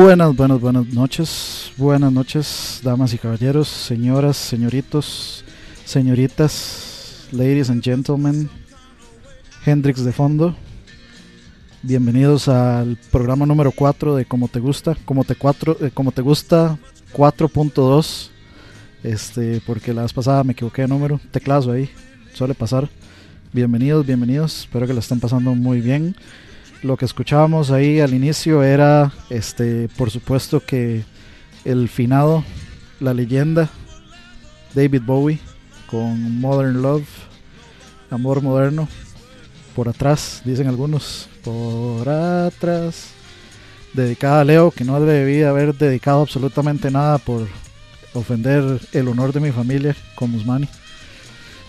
Buenas, buenas, buenas noches. Buenas noches, damas y caballeros, señoras, señoritos, señoritas, ladies and gentlemen. Hendrix de fondo. Bienvenidos al programa número 4 de Como te gusta, como te, cuatro, eh, como te gusta 4.2. Este, porque la vez pasada me equivoqué de número, teclazo ahí, suele pasar. Bienvenidos, bienvenidos. Espero que la estén pasando muy bien. Lo que escuchábamos ahí al inicio era, este, por supuesto que el finado, la leyenda, David Bowie, con Modern Love, Amor Moderno, por atrás, dicen algunos, por atrás, dedicada a Leo, que no debí haber dedicado absolutamente nada por ofender el honor de mi familia con Musmani.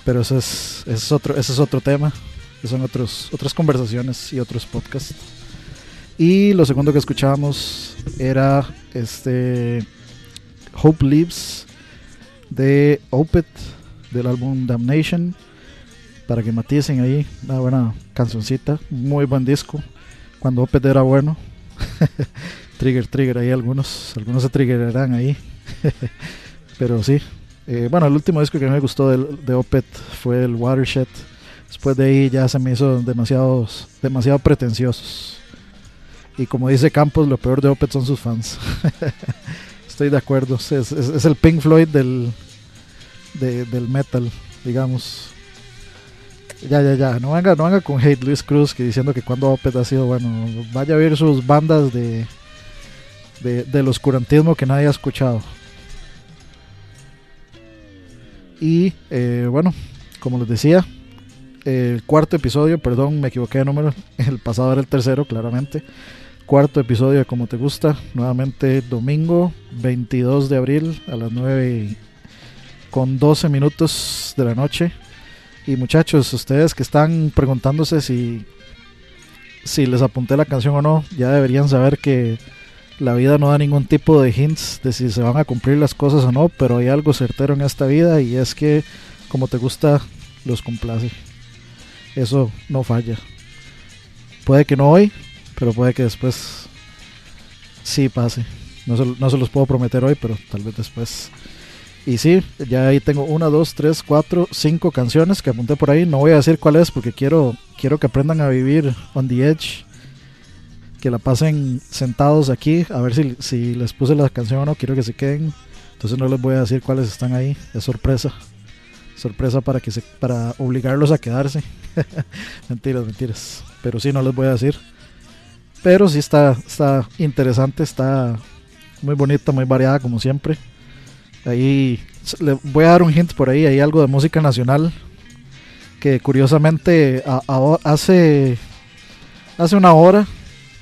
Pero ese es, es otro, ese es otro tema, son otros, otras conversaciones y otros podcasts. Y lo segundo que escuchábamos era este Hope Lives de Opeth del álbum Damnation para que maticen ahí una buena cancioncita muy buen disco cuando Opeth era bueno trigger trigger ahí algunos algunos se triggerarán ahí pero sí eh, bueno el último disco que me gustó de, de Opeth fue el Watershed después de ahí ya se me hizo demasiados demasiado pretenciosos y como dice Campos lo peor de Opeth son sus fans estoy de acuerdo. Es, el Pink Floyd del, de, del metal, digamos. Ya, ya, ya. No venga, no venga con hate Luis Cruz que diciendo que cuando Opeth ha sido bueno. Vaya a ver sus bandas de, de del oscurantismo que nadie ha escuchado. Y eh, bueno, como les decía, el cuarto episodio, perdón, me equivoqué de número. El pasado era el tercero, claramente cuarto episodio de Como Te Gusta, nuevamente domingo 22 de abril a las 9 con 12 minutos de la noche. Y muchachos, ustedes que están preguntándose si, si les apunté la canción o no, ya deberían saber que la vida no da ningún tipo de hints de si se van a cumplir las cosas o no, pero hay algo certero en esta vida y es que como te gusta, los complace. Eso no falla. Puede que no hoy, pero puede que después sí pase. No se, no se, los puedo prometer hoy, pero tal vez después. Y sí, ya ahí tengo una, dos, tres, cuatro, cinco canciones que apunté por ahí. No voy a decir cuál es porque quiero, quiero que aprendan a vivir on the edge. Que la pasen sentados aquí. A ver si, si les puse la canción o no. Quiero que se queden. Entonces no les voy a decir cuáles están ahí. Es sorpresa. Sorpresa para que se, para obligarlos a quedarse. mentiras, mentiras. Pero sí, no les voy a decir. Pero sí está, está interesante, está muy bonita, muy variada como siempre. Ahí le voy a dar un hint por ahí, hay algo de música nacional que curiosamente hace hace una hora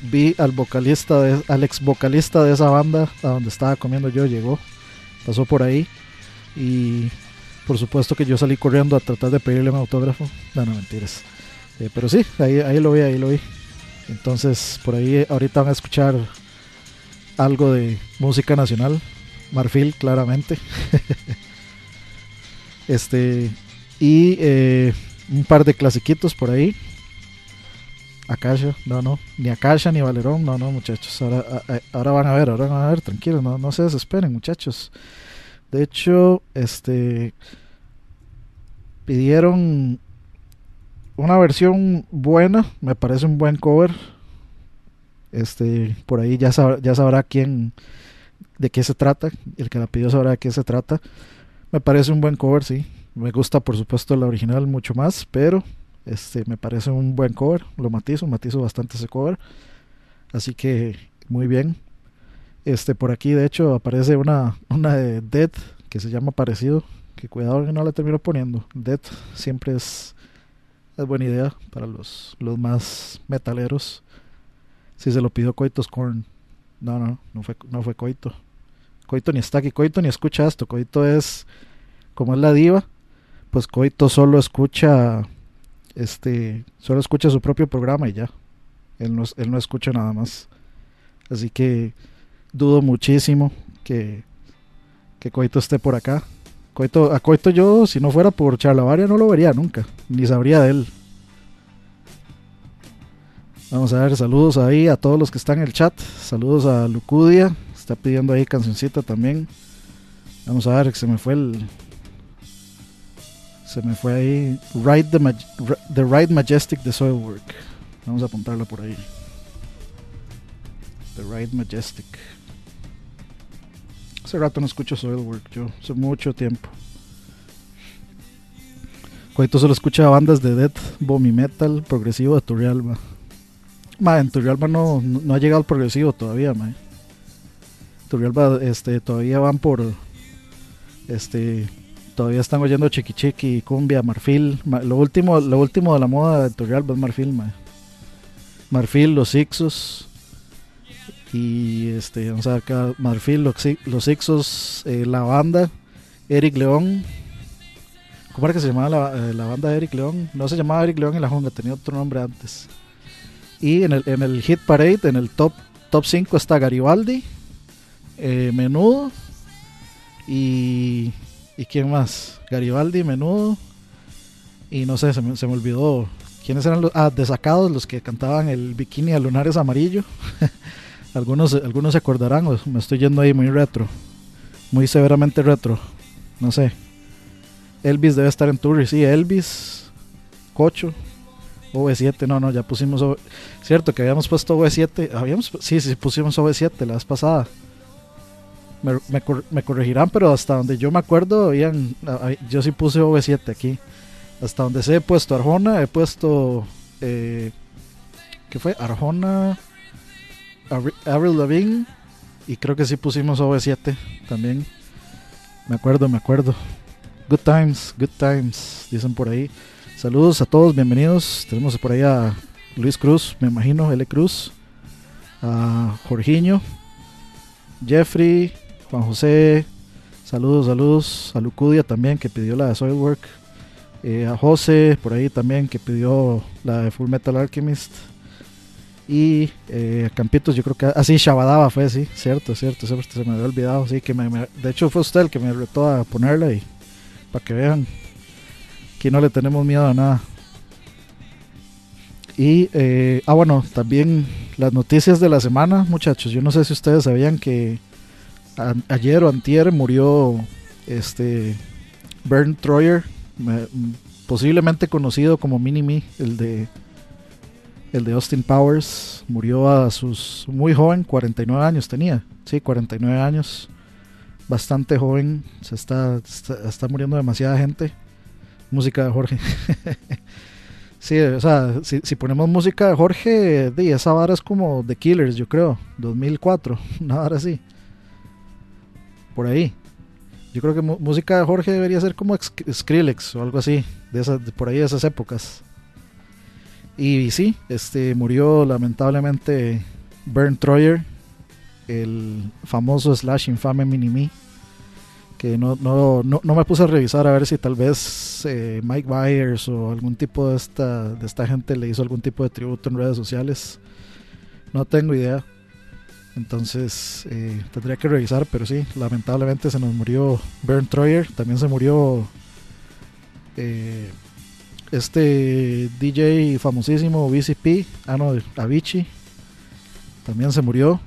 vi al vocalista de, al ex vocalista de esa banda a donde estaba comiendo yo llegó pasó por ahí y por supuesto que yo salí corriendo a tratar de pedirle un autógrafo no no mentiras eh, pero sí ahí, ahí lo vi ahí lo vi entonces, por ahí ahorita van a escuchar algo de música nacional, Marfil, claramente. este, y eh, un par de clasiquitos por ahí. Akasha, no, no, ni Akasha ni Valerón, no, no, muchachos. Ahora, ahora van a ver, ahora van a ver, tranquilos, no, no se desesperen, muchachos. De hecho, este pidieron una versión buena, me parece un buen cover. Este, por ahí ya sabrá, ya sabrá quién, de qué se trata. El que la pidió sabrá de qué se trata. Me parece un buen cover, sí. Me gusta, por supuesto, la original mucho más, pero este, me parece un buen cover. Lo matizo, matizo bastante ese cover. Así que, muy bien. Este, por aquí, de hecho, aparece una, una de Dead que se llama parecido. Que cuidado que no la termino poniendo. Dead siempre es es buena idea para los, los más metaleros. Si se lo pidió Coito Scorn. No, no, no fue, no fue Coito. Coito ni está aquí, Coito ni escucha esto. Coito es, como es la diva, pues Coito solo escucha, este, solo escucha su propio programa y ya. Él no, él no escucha nada más. Así que dudo muchísimo que, que Coito esté por acá. Coito, a Coito yo, si no fuera por Charlavaria, no lo vería nunca, ni sabría de él. Vamos a ver, saludos ahí a todos los que están en el chat. Saludos a Lucudia, está pidiendo ahí cancioncita también. Vamos a ver, que se me fue el. Se me fue ahí. Ride the, the Ride Majestic de Soilwork. Vamos a apuntarla por ahí. The Ride Majestic. Hace rato no escucho Soilwork, yo, hace mucho tiempo. Coito solo escucha bandas de death, bomi metal, progresivo de Turrialba. Ma, en Turrialba no, no, ha llegado el progresivo todavía, ma. Turrialba este, todavía van por. Este. Todavía están oyendo Chiqui Chiqui, Cumbia, Marfil. Ma- lo, último, lo último de la moda de Turrialba es Marfil, ma. Marfil, los Ixos. Y este, vamos a ver acá, Marfil, los, los Ixos, eh, la banda, Eric León. ¿Cómo era que se llamaba la, eh, la banda Eric León? No se llamaba Eric León y la Junga, tenía otro nombre antes. Y en el, en el Hit Parade, en el top, top 5 está Garibaldi, eh, Menudo y. ¿Y quién más? Garibaldi, Menudo. Y no sé, se me, se me olvidó. ¿Quiénes eran los.? Ah, desacados, los que cantaban el bikini a lunares amarillo. algunos, algunos se acordarán, me estoy yendo ahí muy retro. Muy severamente retro. No sé. Elvis debe estar en Turri, sí, Elvis, Cocho, OV7, no, no, ya pusimos, OV cierto que habíamos puesto OV7, habíamos, sí, sí, pusimos OV7 la vez pasada. Me, me cor- me corregirán, pero hasta donde yo me acuerdo, habían, yo sí puse OV7 aquí. Hasta donde sé he puesto Arjona, he puesto, eh, ¿qué fue? Arjona, Avril Lavigne, y creo que sí pusimos OV7 también. Me acuerdo, me acuerdo. Good times, good times, dicen por ahí. Saludos a todos, bienvenidos. Tenemos por ahí a Luis Cruz, me imagino, L. Cruz, a Jorginho, Jeffrey, Juan José. Saludos, saludos. A Lucudia también, que pidió la de Soilwork. Eh, a José, por ahí también, que pidió la de Full Metal Alchemist. Y eh, Campitos, yo creo que. Ah, sí, Shabadaba fue, sí, cierto, cierto. Se, se me había olvidado, sí. que me, De hecho, fue usted el que me retó a ponerla y. Para que vean. Aquí no le tenemos miedo a nada. Y, eh, ah, bueno, también las noticias de la semana, muchachos. Yo no sé si ustedes sabían que a- ayer o antier murió este Bernd Troyer, me- posiblemente conocido como Mini Me, el de el de Austin Powers. Murió a sus muy joven, 49 años tenía. Sí, 49 años. Bastante joven. Se está, está, muriendo demasiada gente. Música de Jorge. Sí, o sea, si, ponemos música de Jorge, di, esa vara es como The Killers, yo creo, 2004, una vara así. Por ahí. Yo creo que música de Jorge debería ser como Sk- Skrillex o algo así, de esas, de por ahí de esas épocas. Y sí, este murió lamentablemente Bernd Troyer, el famoso slash infame Mini-Me que no, no, no, no me puse a revisar a ver si tal vez eh, Mike Myers o algún tipo de esta, de esta gente le hizo algún tipo de tributo en redes sociales. No tengo idea. Entonces eh, tendría que revisar, pero sí, lamentablemente se nos murió Bernd Troyer. También se murió eh, este DJ famosísimo BCP, ah no, Avicii. También se murió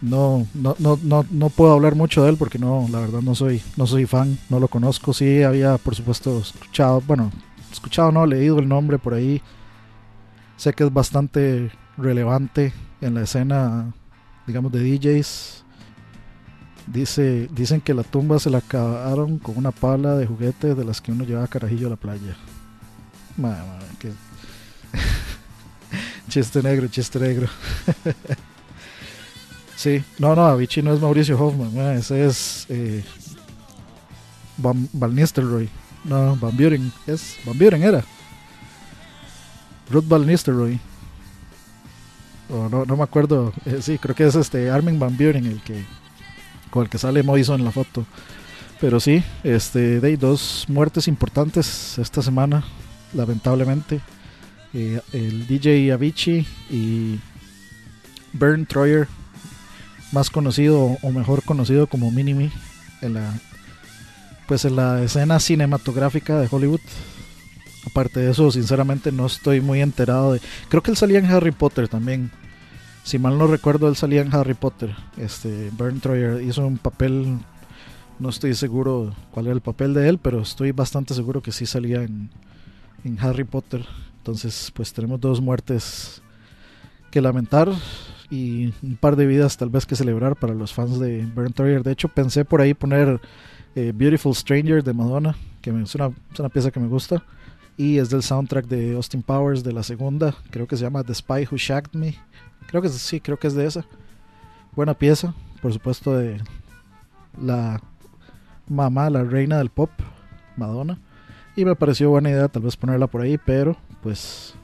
no, no, no, no, no puedo hablar mucho de él porque no, la verdad no soy, no soy fan, no lo conozco. Sí había por supuesto escuchado, bueno, escuchado no, leído el nombre por ahí. Sé que es bastante relevante en la escena, digamos, de DJs. Dice, dicen que la tumba se la acabaron con una pala de juguete de las que uno llevaba carajillo a la playa. Ma- ma- que- chiste negro, chiste negro. Sí, no, no, Avicii no es Mauricio Hoffman, ma, ese es eh, Van, Nistelrooy. No, Van Buren, es Van Buren era. Ruth Van Nistelrooy. No, no me acuerdo, eh, sí, creo que es este Armin Van Buren el que con el que sale Moiso en la foto. Pero sí, este, ahí dos muertes importantes esta semana, lamentablemente. Eh, el DJ Avicii y Bernd Troyer más conocido o mejor conocido como Minimi en la pues en la escena cinematográfica de Hollywood. Aparte de eso, sinceramente no estoy muy enterado de. Creo que él salía en Harry Potter también. Si mal no recuerdo, él salía en Harry Potter. Este Bernd Troyer hizo un papel. No estoy seguro cuál era el papel de él, pero estoy bastante seguro que sí salía en, en Harry Potter. Entonces, pues tenemos dos muertes que lamentar. y un par de vidas tal vez que celebrar para los fans de Burn Terrier. De hecho, pensé por ahí poner eh, Beautiful Stranger de Madonna, que es, una, es una pieza que me gusta. Y es del soundtrack de Austin Powers de la segunda, creo que se llama The Spy Who Shagged Me. Creo que sí, creo que es de esa. Buena pieza, por supuesto, de la mamá, la reina del pop, Madonna. Y me pareció buena idea tal vez ponerla por ahí, pero pues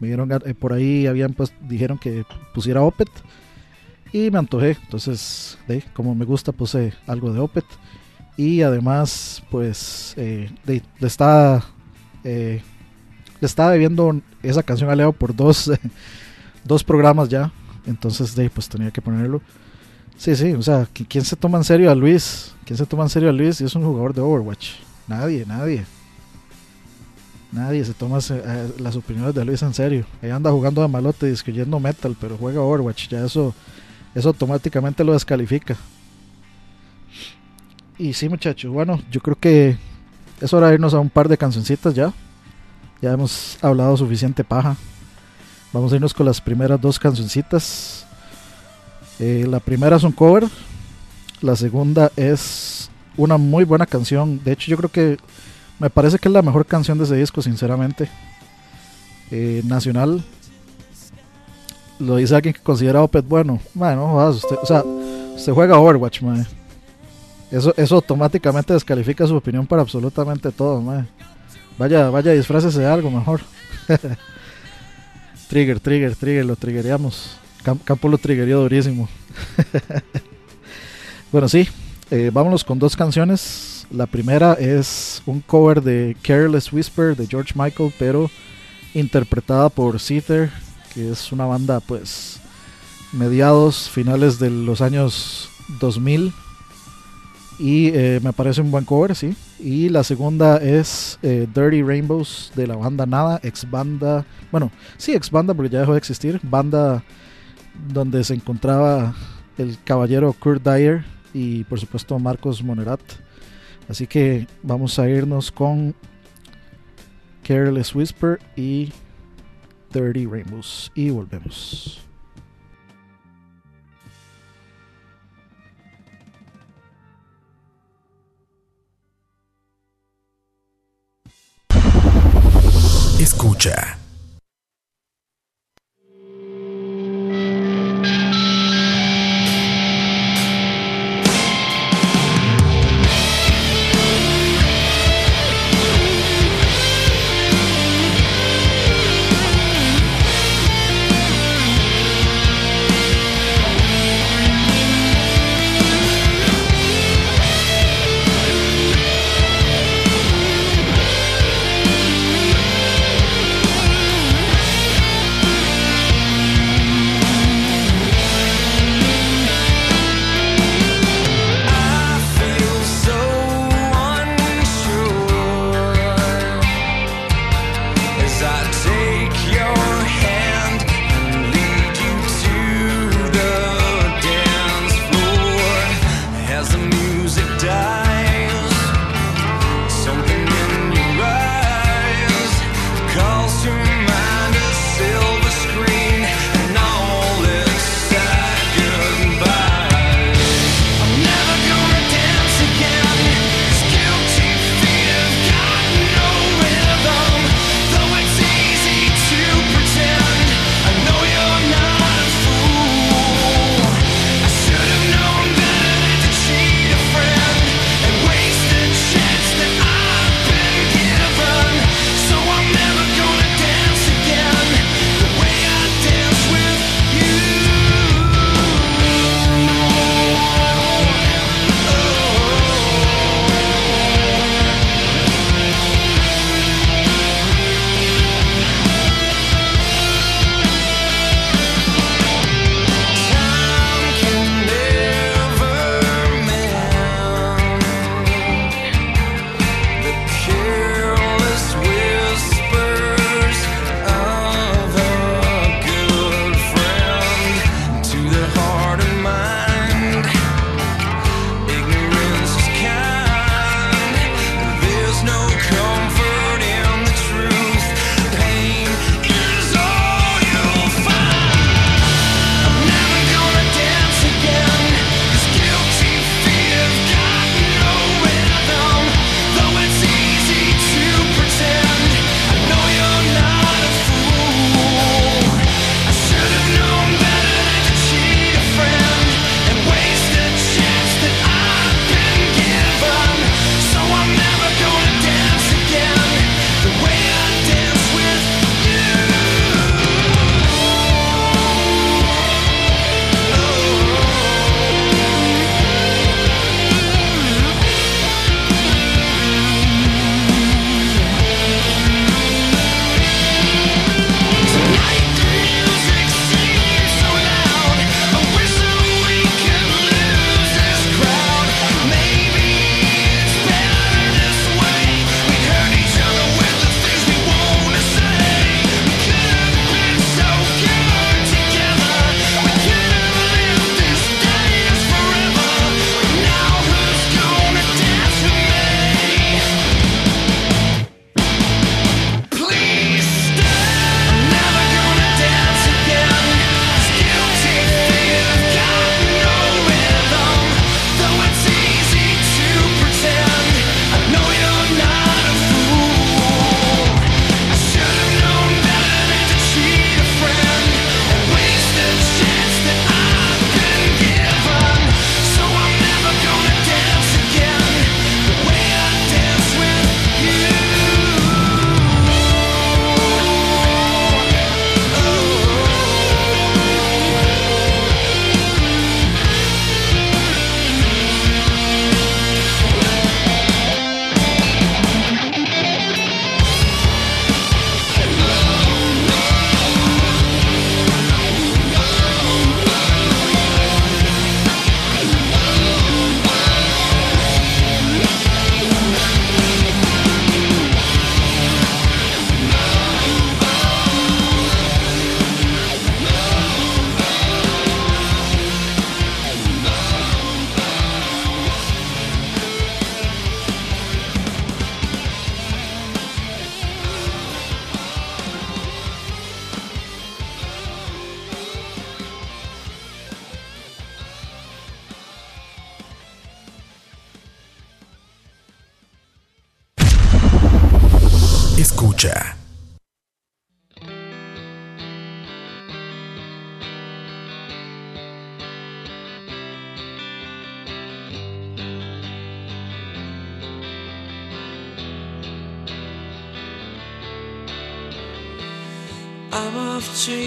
me dieron eh, por ahí habían pues dijeron que pusiera Opet y me antojé, entonces de, como me gusta puse algo de Opet y además pues eh, de- le estaba eh, le estaba debiendo esa canción a Leo por dos dos programas ya, entonces de, pues tenía que ponerlo. Sí, sí, o sea, ¿qui- ¿quién se toma en serio a Luis? ¿Quién se toma en serio a Luis y es un jugador de Overwatch? Nadie, nadie. Nadie se toma eh, las opiniones de Luis en serio. Ella anda jugando de malote y escribiendo metal, pero juega Overwatch. Ya eso, eso automáticamente lo descalifica. Y sí, muchachos, bueno, yo creo que es hora de irnos a un par de cancioncitas ya. Ya hemos hablado suficiente paja. Vamos a irnos con las primeras dos cancioncitas. Eh, la primera es un cover. La segunda es una muy buena canción. De hecho, yo creo que me parece que es la mejor canción de ese disco, sinceramente. Eh, nacional. Lo dice alguien que considera Opet bueno. Bueno, no jodas, usted, o sea, usted juega Overwatch, mae. Eso, eso automáticamente descalifica su opinión para absolutamente todo, mae. Vaya, vaya, disfrácese de algo mejor. trigger, trigger, trigger, lo triggeríamos. Cam- Campo lo triggerió durísimo. bueno, sí, eh, vámonos con dos canciones. La primera es un cover de Careless Whisper de George Michael, pero interpretada por Seether, que es una banda pues mediados, finales de los años 2000. Y eh, me parece un buen cover, sí. Y la segunda es eh, Dirty Rainbows de la banda Nada, ex banda, bueno, sí, ex banda porque ya dejó de existir, banda donde se encontraba el caballero Kurt Dyer y por supuesto Marcos Monerat. Así que vamos a irnos con Careless Whisper y Dirty Rainbows y volvemos. Escucha.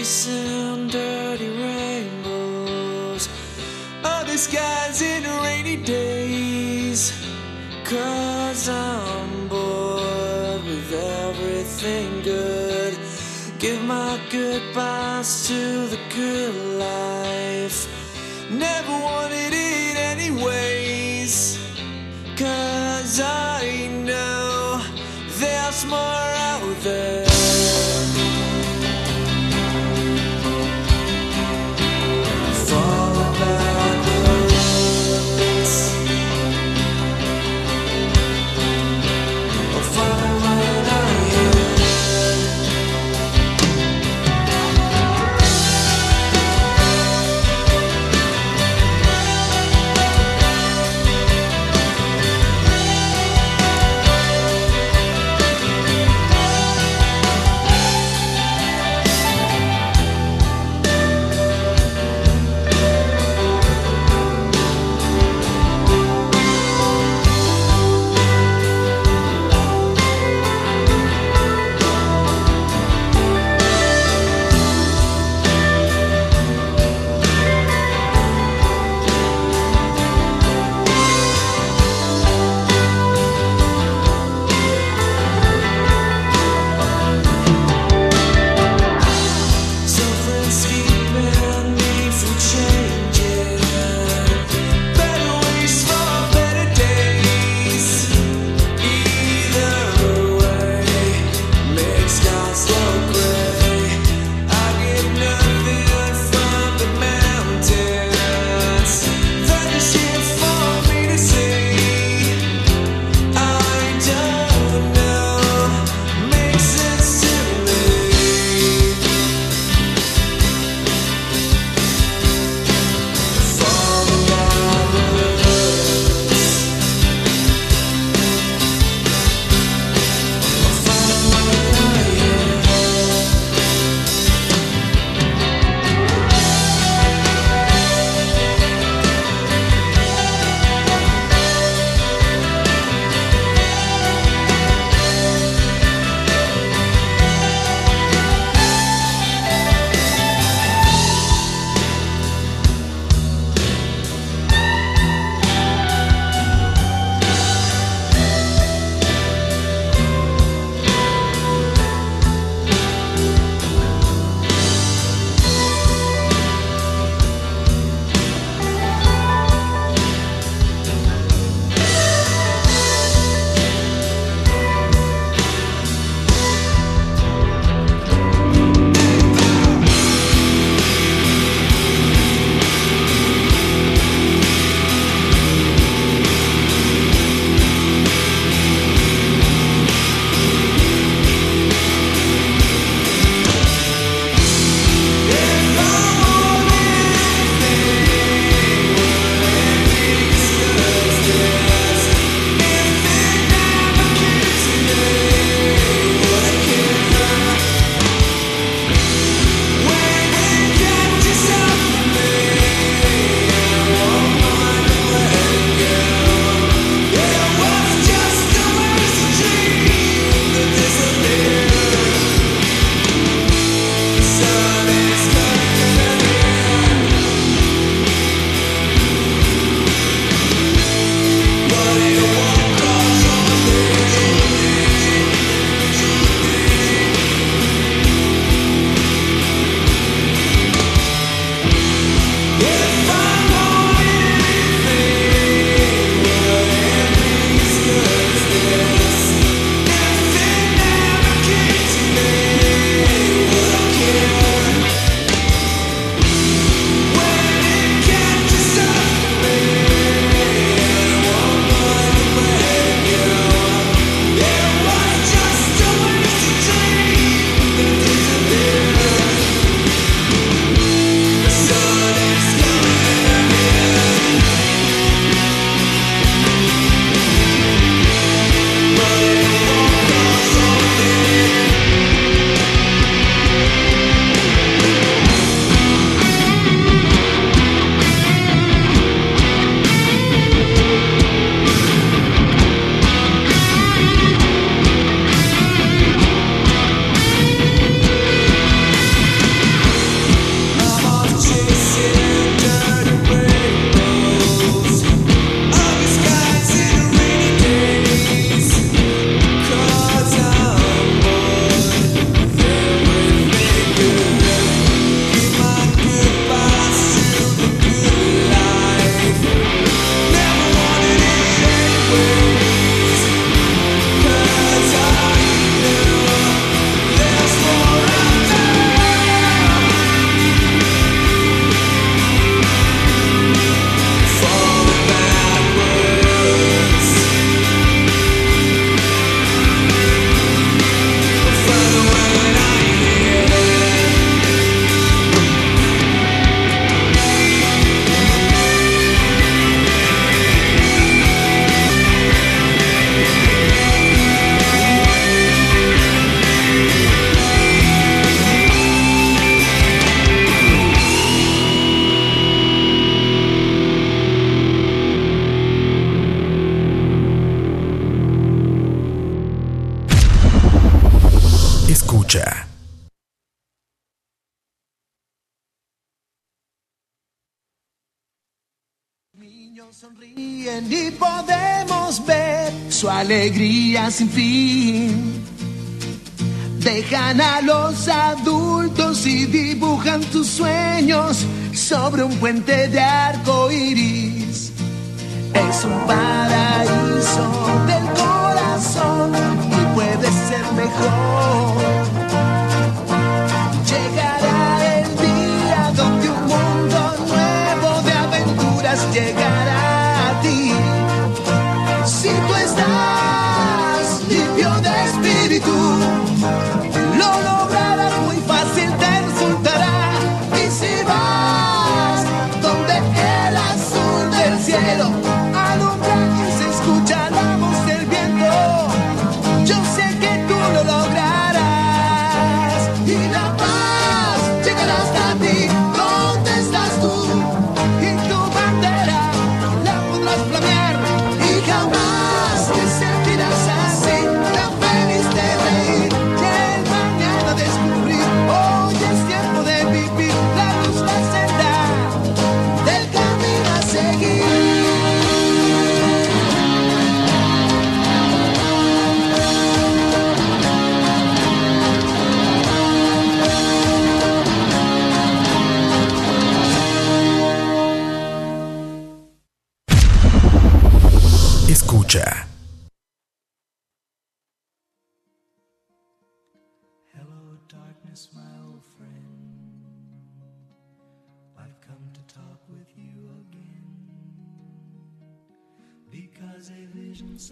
Chasing dirty rainbows. Other skies in rainy days. Cause I'm bored with everything good. Give my goodbyes to the good life. Never wanted it anyways. Cause I know there's more out there. Sin fin. Dejan a los adultos y dibujan tus sueños sobre un puente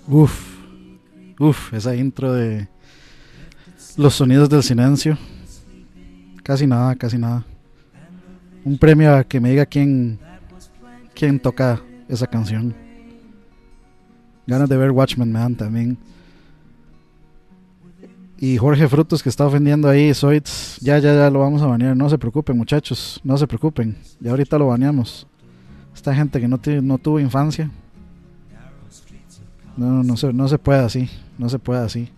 Uf, uf, esa intro de los sonidos del silencio. Casi nada, casi nada. Un premio a que me diga quién, quién toca esa canción. Ganas de ver Watchmen me dan también. Y Jorge Frutos que está ofendiendo ahí, Zoids, ya, ya, ya lo vamos a banear. No se preocupen, muchachos, no se preocupen. Ya ahorita lo baneamos. Esta gente que no, no tuvo infancia, no, no, se, no se puede así, no se puede así.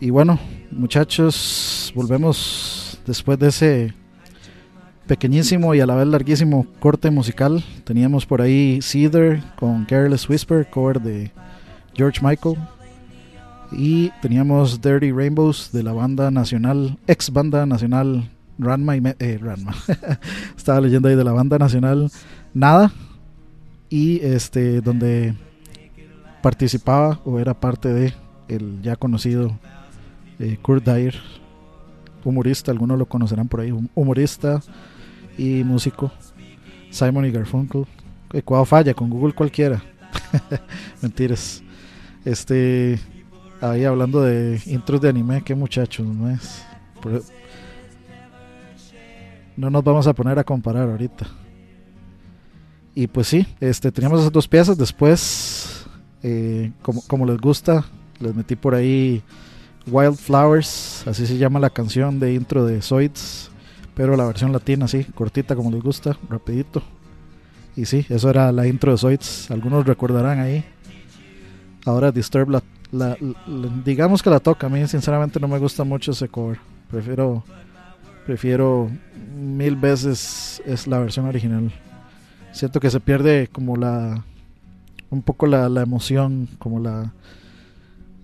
Y bueno, muchachos, volvemos después de ese pequeñísimo y a la vez larguísimo corte musical. Teníamos por ahí Cedar con Careless Whisper, cover de George Michael. Y teníamos Dirty Rainbows de la banda nacional, ex banda nacional Ranma y Me- eh, Ranma. Estaba leyendo ahí de la banda nacional Nada. Y este, donde participaba o era parte de el ya conocido eh, Kurt Dyer, humorista, algunos lo conocerán por ahí, hum- humorista y músico, Simon y Garfunkel, que cuando falla con Google cualquiera, mentiras, este, ahí hablando de intros de anime, qué muchachos, no es, Por- no nos vamos a poner a comparar ahorita. Y pues sí, este, teníamos esas dos piezas. Después, eh, como, les gusta, les metí por ahí Wildflowers, así se llama la canción de intro de Zoids, pero la versión latina, sí, cortita como les gusta, rapidito. Y sí, eso era la intro de Zoids, algunos recordarán ahí. Ahora Disturb la- digamos que la toca, a mí sinceramente no me gusta mucho ese cover. Prefiero prefiero mil veces es la versión original. Siento que se pierde como la un poco la, la emoción, como la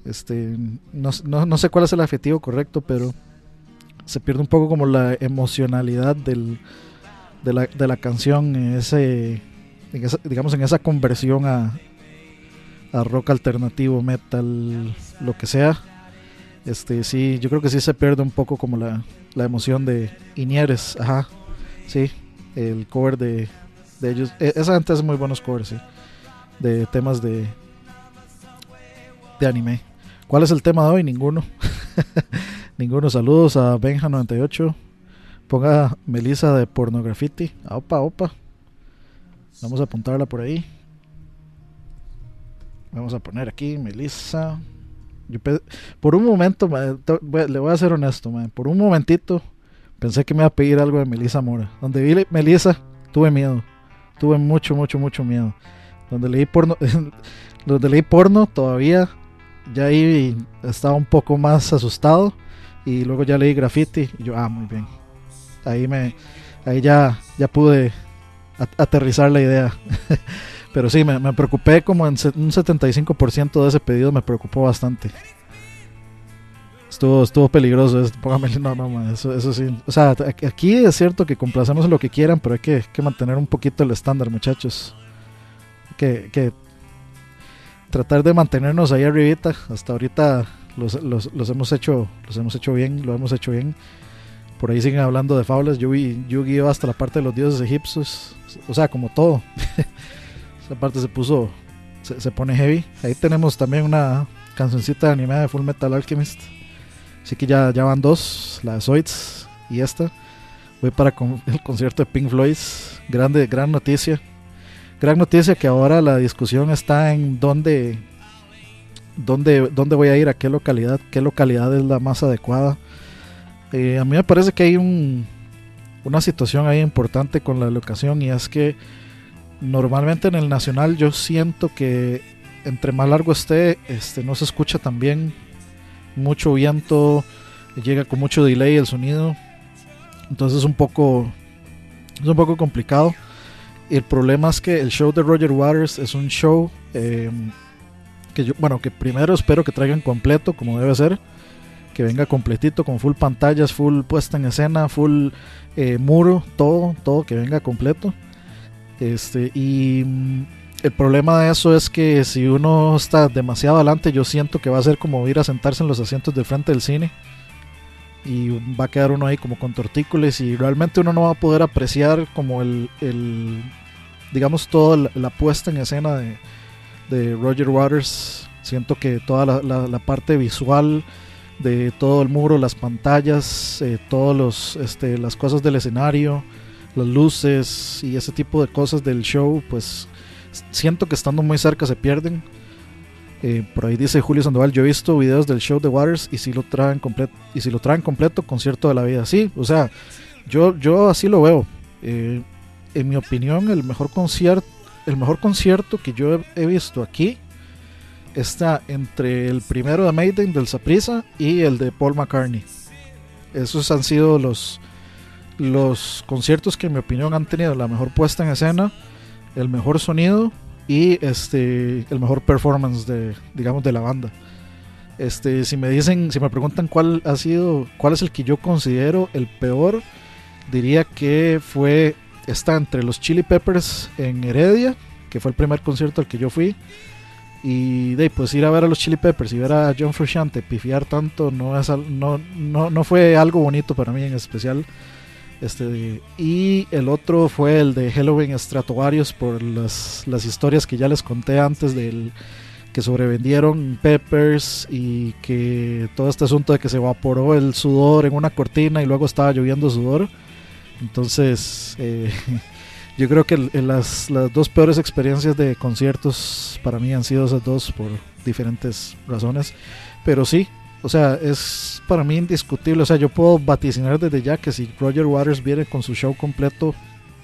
este no, no, no sé cuál es el adjetivo correcto, pero se pierde un poco como la emocionalidad del, de, la, de la canción en ese esa- digamos en esa conversión a, a rock alternativo, metal, lo que sea. Este sí, yo creo que sí se pierde un poco como la, la emoción de Inieres, ajá. Sí, el cover de, de ellos. e- Esa gente hace muy buenos covers, sí. De temas de de anime. ¿Cuál es el tema de hoy? Ninguno. Ninguno. Saludos a Benja98. Ponga Melissa de Pornografiti. Opa, opa. Vamos a apuntarla por ahí. Vamos a poner aquí Melissa. Yo por un momento, le voy a ser honesto, ma, por un momentito pensé que me iba a pedir algo de Melissa Mora. Donde vi Melissa, tuve miedo. Tuve mucho, mucho, mucho miedo. Donde leí porno, donde leí porno todavía, ya ahí estaba un poco más asustado. Y luego ya leí graffiti y yo, ah, muy bien. Ahí me, ahí ya, ya pude at- aterrizar la idea. Pero sí, me, me preocupé como en un 75% de ese pedido, me preocupó bastante. Estuvo, estuvo peligroso, póngame, no, no, eso, eso sí. O sea, aquí es cierto que complacemos lo que quieran, pero hay que, que mantener un poquito el estándar, muchachos. Que, tratar de mantenernos ahí arribita. Hasta ahorita los, los, hemos hecho los hemos hecho bien, lo hemos hecho bien. Por ahí siguen hablando de fábulas. Yo vi Yu-Gi-Oh hasta la parte de los dioses egipcios. O sea, como todo. Esa parte se puso, se, se pone heavy. Ahí tenemos también una cancioncita animada de Full Metal Alchemist. Así que ya, ya van dos, la de Zoids y esta. Voy para el concierto de Pink Floyd. Grande, gran noticia. Gran noticia que ahora la discusión está en dónde, dónde, dónde voy a ir, a qué localidad, qué localidad es la más adecuada. Eh, a mí me parece que hay un, una situación ahí importante con la locación y es que normalmente en el nacional yo siento que entre más largo esté, este, no se escucha tan bien, mucho viento, llega con mucho delay el sonido, entonces es un poco, es un poco complicado. El problema es que el show de Roger Waters es un show eh, que yo, bueno, que primero espero que traigan completo como debe ser, que venga completito con full pantallas, full puesta en escena, full eh, muro, todo, todo que venga completo. Este, y mm, el problema de eso es que si uno está demasiado adelante, yo siento que va a ser como ir a sentarse en los asientos del frente del cine. Y va a quedar uno ahí como con tortícolis y realmente uno no va a poder apreciar como el digamos, toda la, puesta en escena de, de Roger Waters. Siento que toda la, la- parte visual de todo el muro, las pantallas, eh, todos este, las cosas del escenario, las luces y ese tipo de cosas del show, pues siento que estando muy cerca se pierden. Eh, por ahí dice Julio Sandoval, yo he visto videos del show de Waters y si lo traen completo, y si lo traen completo, concierto de la vida. Sí, o sea, yo, yo así lo veo. Eh, en mi opinión, el mejor concierto, el mejor concierto que yo he, visto aquí está entre el primero de Maiden del Saprissa y el de Paul McCartney. Esos han sido los los conciertos que en mi opinión han tenido la mejor puesta en escena, el mejor sonido y este el mejor performance de digamos de la banda. Este, si me dicen, si me preguntan cuál ha sido, cuál es el que yo considero el peor, diría que fue está entre los Chili Peppers en Heredia, que fue el primer concierto al que yo fui. Y de pues ir a ver a los Chili Peppers y ver a John Frusciante pifiar tanto no es no, no, no fue algo bonito para mí en especial. Este, y el otro fue el de Halloween Stratovarius por las, las historias que ya les conté antes del que sobrevendieron Peppers y que todo este asunto de que se evaporó el sudor en una cortina y luego estaba lloviendo sudor. Entonces, eh, yo creo que las, las dos peores experiencias de conciertos para mí han sido esas dos por diferentes razones. Pero sí, o sea, es para mí indiscutible. O sea, yo puedo vaticinar desde ya que si Roger Waters viene con su show completo,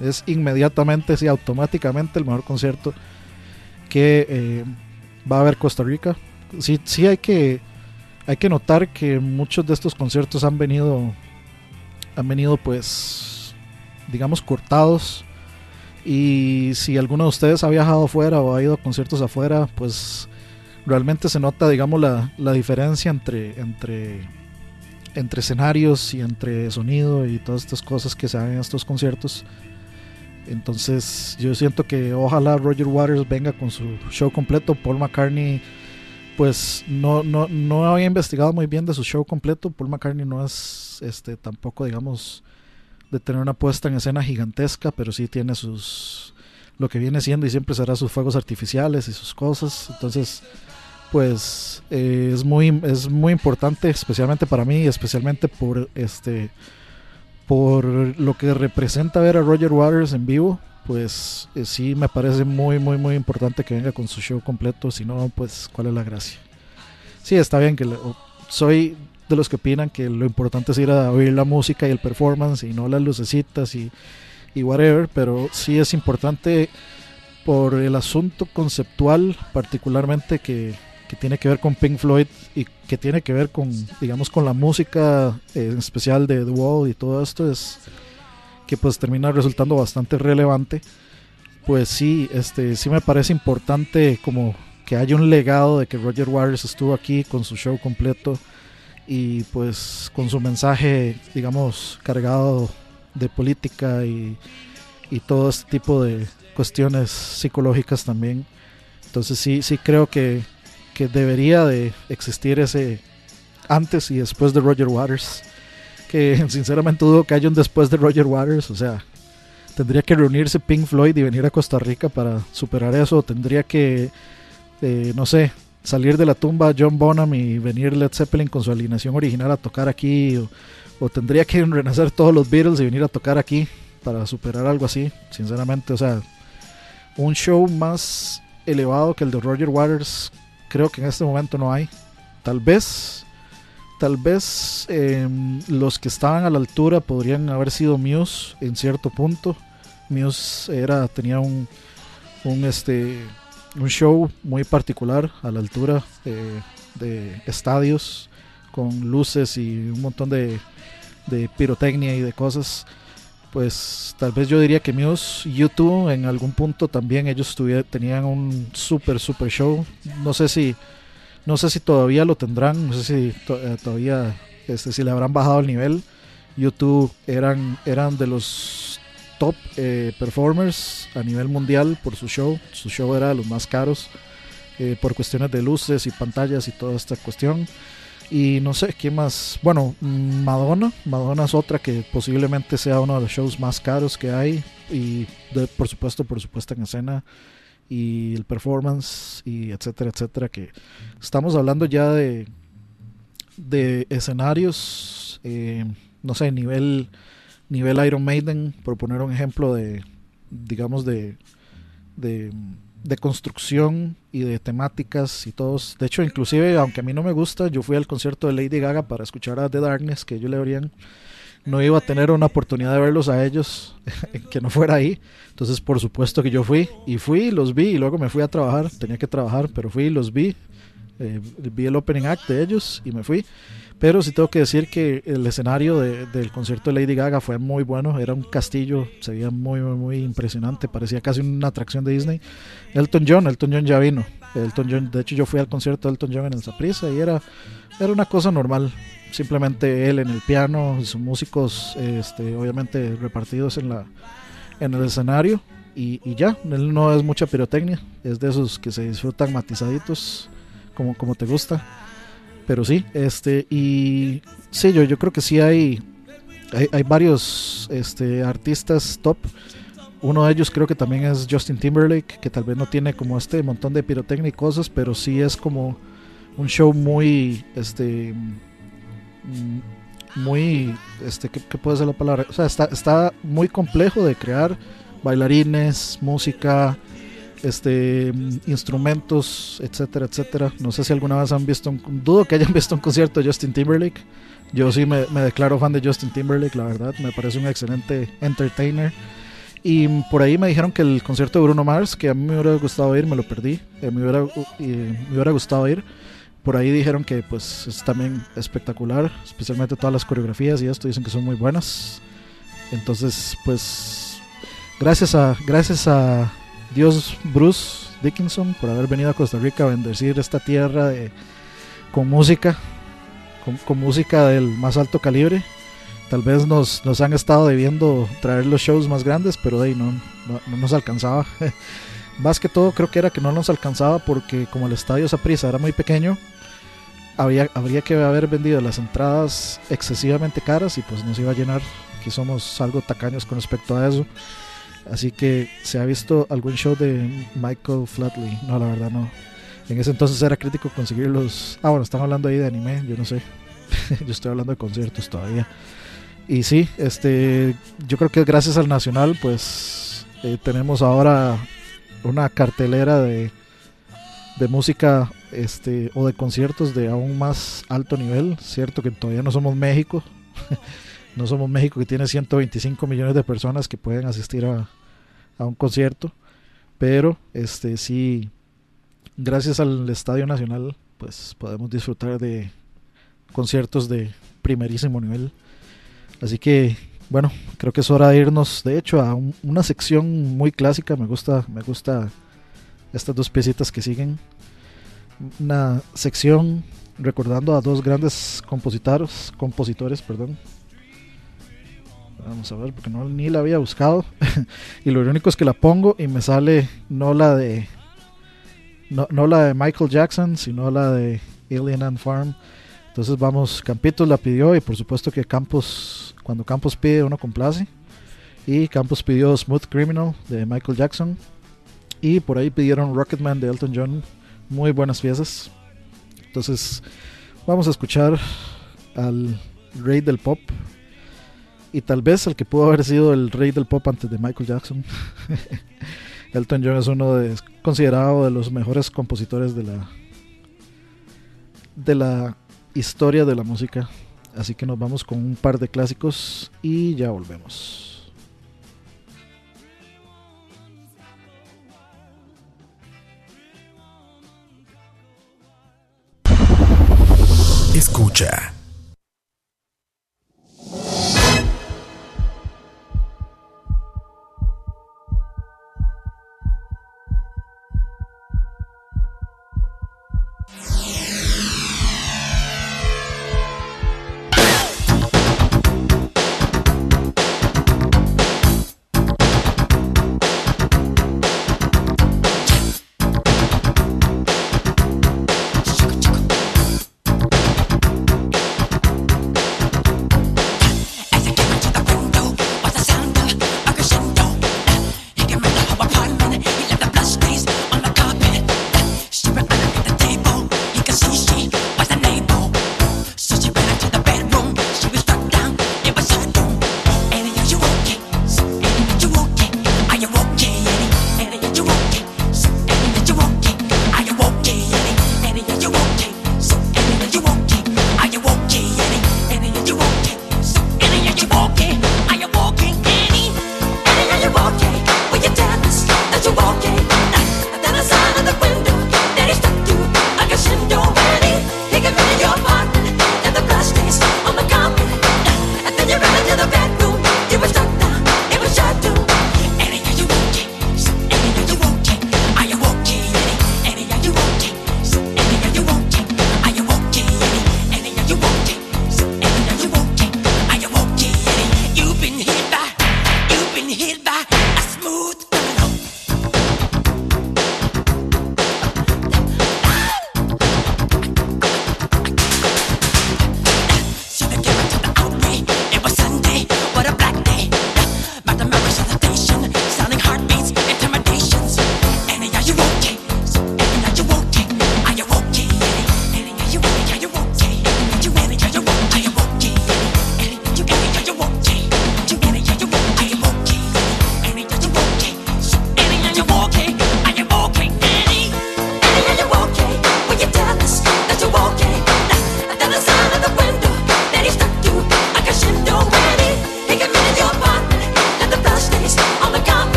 es inmediatamente, sí, automáticamente el mejor concierto que eh, va a haber Costa Rica. Sí, sí hay que, hay que notar que muchos de estos conciertos han venido, han venido pues, digamos, cortados. Y si alguno de ustedes ha viajado afuera o ha ido a conciertos afuera, pues realmente se nota, digamos, la, la diferencia entre, entre, entre escenarios y entre sonido y todas estas cosas que se dan en estos conciertos. Entonces yo siento que ojalá Roger Waters venga con su show completo. Paul McCartney, pues no, no, no había investigado muy bien de su show completo. Paul McCartney no es este tampoco, digamos, de tener una puesta en escena gigantesca, pero sí tiene sus lo que viene siendo y siempre será sus fuegos artificiales y sus cosas. Entonces, pues eh, es muy es muy importante, especialmente para mí, especialmente por este por lo que representa ver a Roger Waters en vivo, pues eh, sí me parece muy muy muy importante que venga con su show completo, si no pues cuál es la gracia. Sí, está bien que le- soy de los que opinan que lo importante es ir a oír la música y el performance y no las lucecitas y, whatever, pero sí es importante por el asunto conceptual particularmente que, que tiene que ver con Pink Floyd y que tiene que ver con, digamos, con la música eh, en especial de The Wall y todo esto es que pues termina resultando bastante relevante. Pues sí, este, sí me parece importante como que haya un legado de que Roger Waters estuvo aquí con su show completo y pues con su mensaje, digamos, cargado de política y, y todo este tipo de cuestiones psicológicas también. Entonces sí, sí creo que, que debería de existir ese antes y después de Roger Waters. Que sinceramente dudo que haya un después de Roger Waters. O sea, tendría que reunirse Pink Floyd y venir a Costa Rica para superar eso. Tendría que, eh, no sé, salir de la tumba John Bonham y venir Led Zeppelin con su alineación original a tocar aquí. O, tendría que renacer todos los Beatles y venir a tocar aquí para superar algo así. Sinceramente, o sea, un show más elevado que el de Roger Waters creo que en este momento no hay. Tal vez, tal vez eh, los que estaban a la altura podrían haber sido Muse en cierto punto. Muse era, tenía un, un, este, un show muy particular a la altura de estadios con luces y un montón de, pirotecnia y de cosas pues tal vez yo diría que Muse, YouTube en algún punto también ellos tenían un super super show. No sé si no sé si todavía lo tendrán, no sé si to- eh, todavía este, si le habrán bajado el nivel. YouTube eran eran de los top eh, performers a nivel mundial por su show. Su show era de los más caros eh, por cuestiones de luces y pantallas y toda esta cuestión. Y no sé, ¿quién más? Bueno, mm, Madonna. Madonna es otra que posiblemente sea uno de los shows más caros que hay. Y de- por supuesto, por supuesto en escena. Y el performance, y etcétera, etcétera. Que estamos hablando ya de, de escenarios, eh, no sé, nivel, nivel Iron Maiden, por poner un ejemplo de, digamos, de, de, de construcción y de temáticas y todos. De hecho, inclusive, aunque a mí no me gusta, yo fui al concierto de Lady Gaga para escuchar a The Darkness, que ellos le habrían no iba a tener una oportunidad de verlos a ellos que no fuera ahí. Entonces, por supuesto que yo fui y fui, los vi y luego me fui a trabajar. Tenía que trabajar, pero fui los vi. Eh, vi el opening act de ellos y me fui. Pero sí tengo que decir que el escenario de- del concierto de Lady Gaga fue muy bueno. Era un castillo, se veía muy, muy, muy impresionante. Parecía casi una atracción de Disney. Elton John, Elton John ya vino. Elton John, de hecho, yo fui al concierto de Elton John en el Saprissa y era, era una cosa normal. Simplemente él en el piano, y sus músicos, este, obviamente repartidos en la en el escenario y, y ya. Él no es mucha pirotecnia, es de esos que se disfrutan matizaditos como, como te gusta. Pero sí, este, y sí, yo, yo creo que sí hay, hay, varios este, artistas top. Uno de ellos creo que también es Justin Timberlake, que tal vez no tiene como este montón de pirotecnia y cosas, pero sí es como un show muy, este, mm, muy, este, ¿qué, qué puede ser la palabra? O sea, está, está muy complejo de crear bailarines, música, este instrumentos, etcétera, etcétera. No sé si alguna vez han visto dudo que hayan visto un concierto de Justin Timberlake. Yo sí me, declaro fan de Justin Timberlake, la verdad, me parece un excelente entertainer. Y por ahí me dijeron que el concierto de Bruno Mars, que a mí me hubiera gustado ir, me lo perdí, eh, me, hubiera, y me hubiera gustado ir. Por ahí dijeron que pues es también espectacular, especialmente todas las coreografías y esto dicen que son muy buenas. Entonces, pues gracias a gracias a Dios Bruce Dickinson por haber venido a Costa Rica a bendecir esta tierra de- con música, con, con música del más alto calibre. Tal vez nos, nos han estado debiendo traer los shows más grandes, pero ahí no, no, no nos alcanzaba. más que todo creo que era que no nos alcanzaba porque como el estadio Saprissa era muy pequeño, había, habría que haber vendido las entradas excesivamente caras y pues nos iba a llenar. Aquí somos algo tacaños con respecto a eso. Así que se ha visto algún show de Michael Flatley. No, la verdad no. En ese entonces era crítico conseguir los... Ah, bueno, están hablando ahí de anime, yo no sé. yo estoy hablando de conciertos todavía. Y sí, este, yo creo que gracias al Nacional, pues eh, tenemos ahora una cartelera de, de música este, o de conciertos de aún más alto nivel. Cierto que todavía no somos México. no somos México que tiene 125 millones de personas que pueden asistir a, a un concierto. Pero este sí, gracias al Estadio Nacional, pues podemos disfrutar de conciertos de primerísimo nivel. Así que bueno, creo que es hora de irnos, de hecho, a un- una sección muy clásica. Me gusta, me gusta estas dos piecitas que siguen. Una sección recordando a dos grandes compositores, compositores, perdón. Vamos a ver, porque no ni la había buscado. y lo único es que la pongo y me sale no la de no, no la de Michael Jackson, sino la de Alien and Farm. Entonces vamos, Campitos la pidió y por supuesto que Campos, cuando Campos pide uno complace. Y Campos pidió Smooth Criminal de Michael Jackson. Y por ahí pidieron Rocketman de Elton John. Muy buenas piezas. Entonces vamos a escuchar al rey del pop. Y tal vez el que pudo haber sido el rey del pop antes de Michael Jackson. Elton John es uno de considerado de los mejores compositores de la de la historia de la música. Así que nos vamos con un par de clásicos y ya volvemos. Escucha.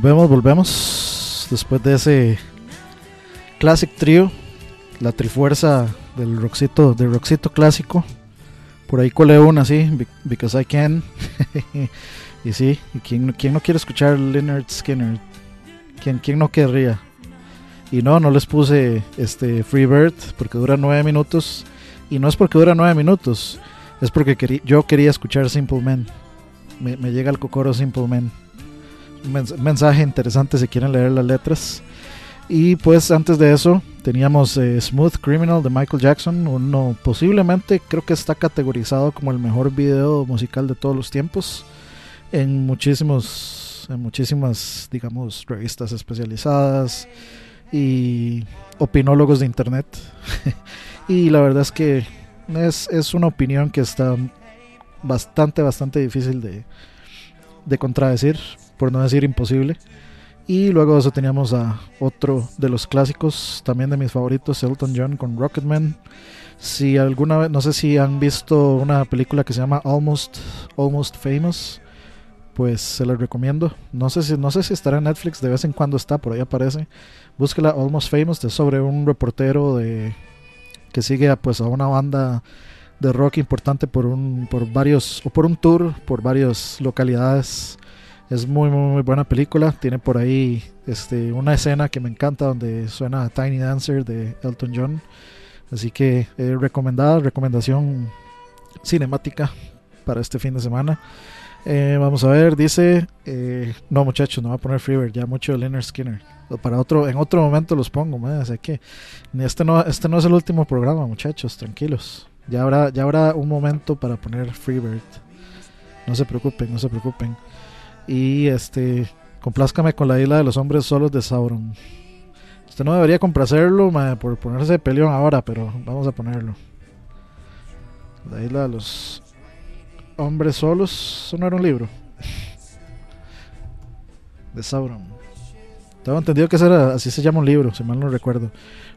Volvemos, volvemos. Después de ese Classic Trio, la trifuerza del Roxito, del Roxito clásico. Por ahí colé una, sí, be- because I can. y sí, ¿y quién, quién no quiere escuchar Leonard Skinner? ¿Quién, quién no querría? Y no, no les puse este Freebird porque dura nueve minutos. Y no es porque dura nueve minutos, es porque querí- yo quería escuchar Simple Man. Me, me llega el cocoro Simple Man mensaje interesante si quieren leer las letras. Y pues antes de eso teníamos eh, Smooth Criminal de Michael Jackson, uno posiblemente creo que está categorizado como el mejor video musical de todos los tiempos en muchísimos en muchísimas digamos revistas especializadas y opinólogos de internet. y la verdad es que es, es una opinión que está bastante bastante difícil de, de contradecir por no decir imposible. Y luego eso teníamos a otro de los clásicos, también de mis favoritos, Elton John con Rocketman. Si alguna vez, no sé si han visto una película que se llama Almost, Almost Famous, pues se les recomiendo. No sé si, no sé si estará en Netflix, de vez en cuando está, por ahí aparece. Búsquela Almost Famous, es sobre un reportero de que sigue a, pues a una banda de rock importante por un, por varios, o por un tour por varias localidades es muy, muy, muy buena película. Tiene por ahí este, una escena que me encanta donde suena Tiny Dancer de Elton John. Así que eh, recomendada, recomendación cinemática para este fin de semana. Eh, vamos a ver, dice, eh, no muchachos, no va a poner Freebird, ya mucho de Leonard Skinner. Para otro, en otro momento los pongo, man, así que este no, este no es el último programa, muchachos, tranquilos. Ya habrá, ya habrá un momento para poner Freebird. No se preocupen, no se preocupen. Y este, complázcame con la isla de los hombres solos de Sauron. Usted no debería complacerlo por ponerse de peleón ahora, pero vamos a ponerlo. La isla de los hombres solos. Eso no era un libro. De Sauron. Tengo entendido que era- así se llama un libro, si mal no recuerdo.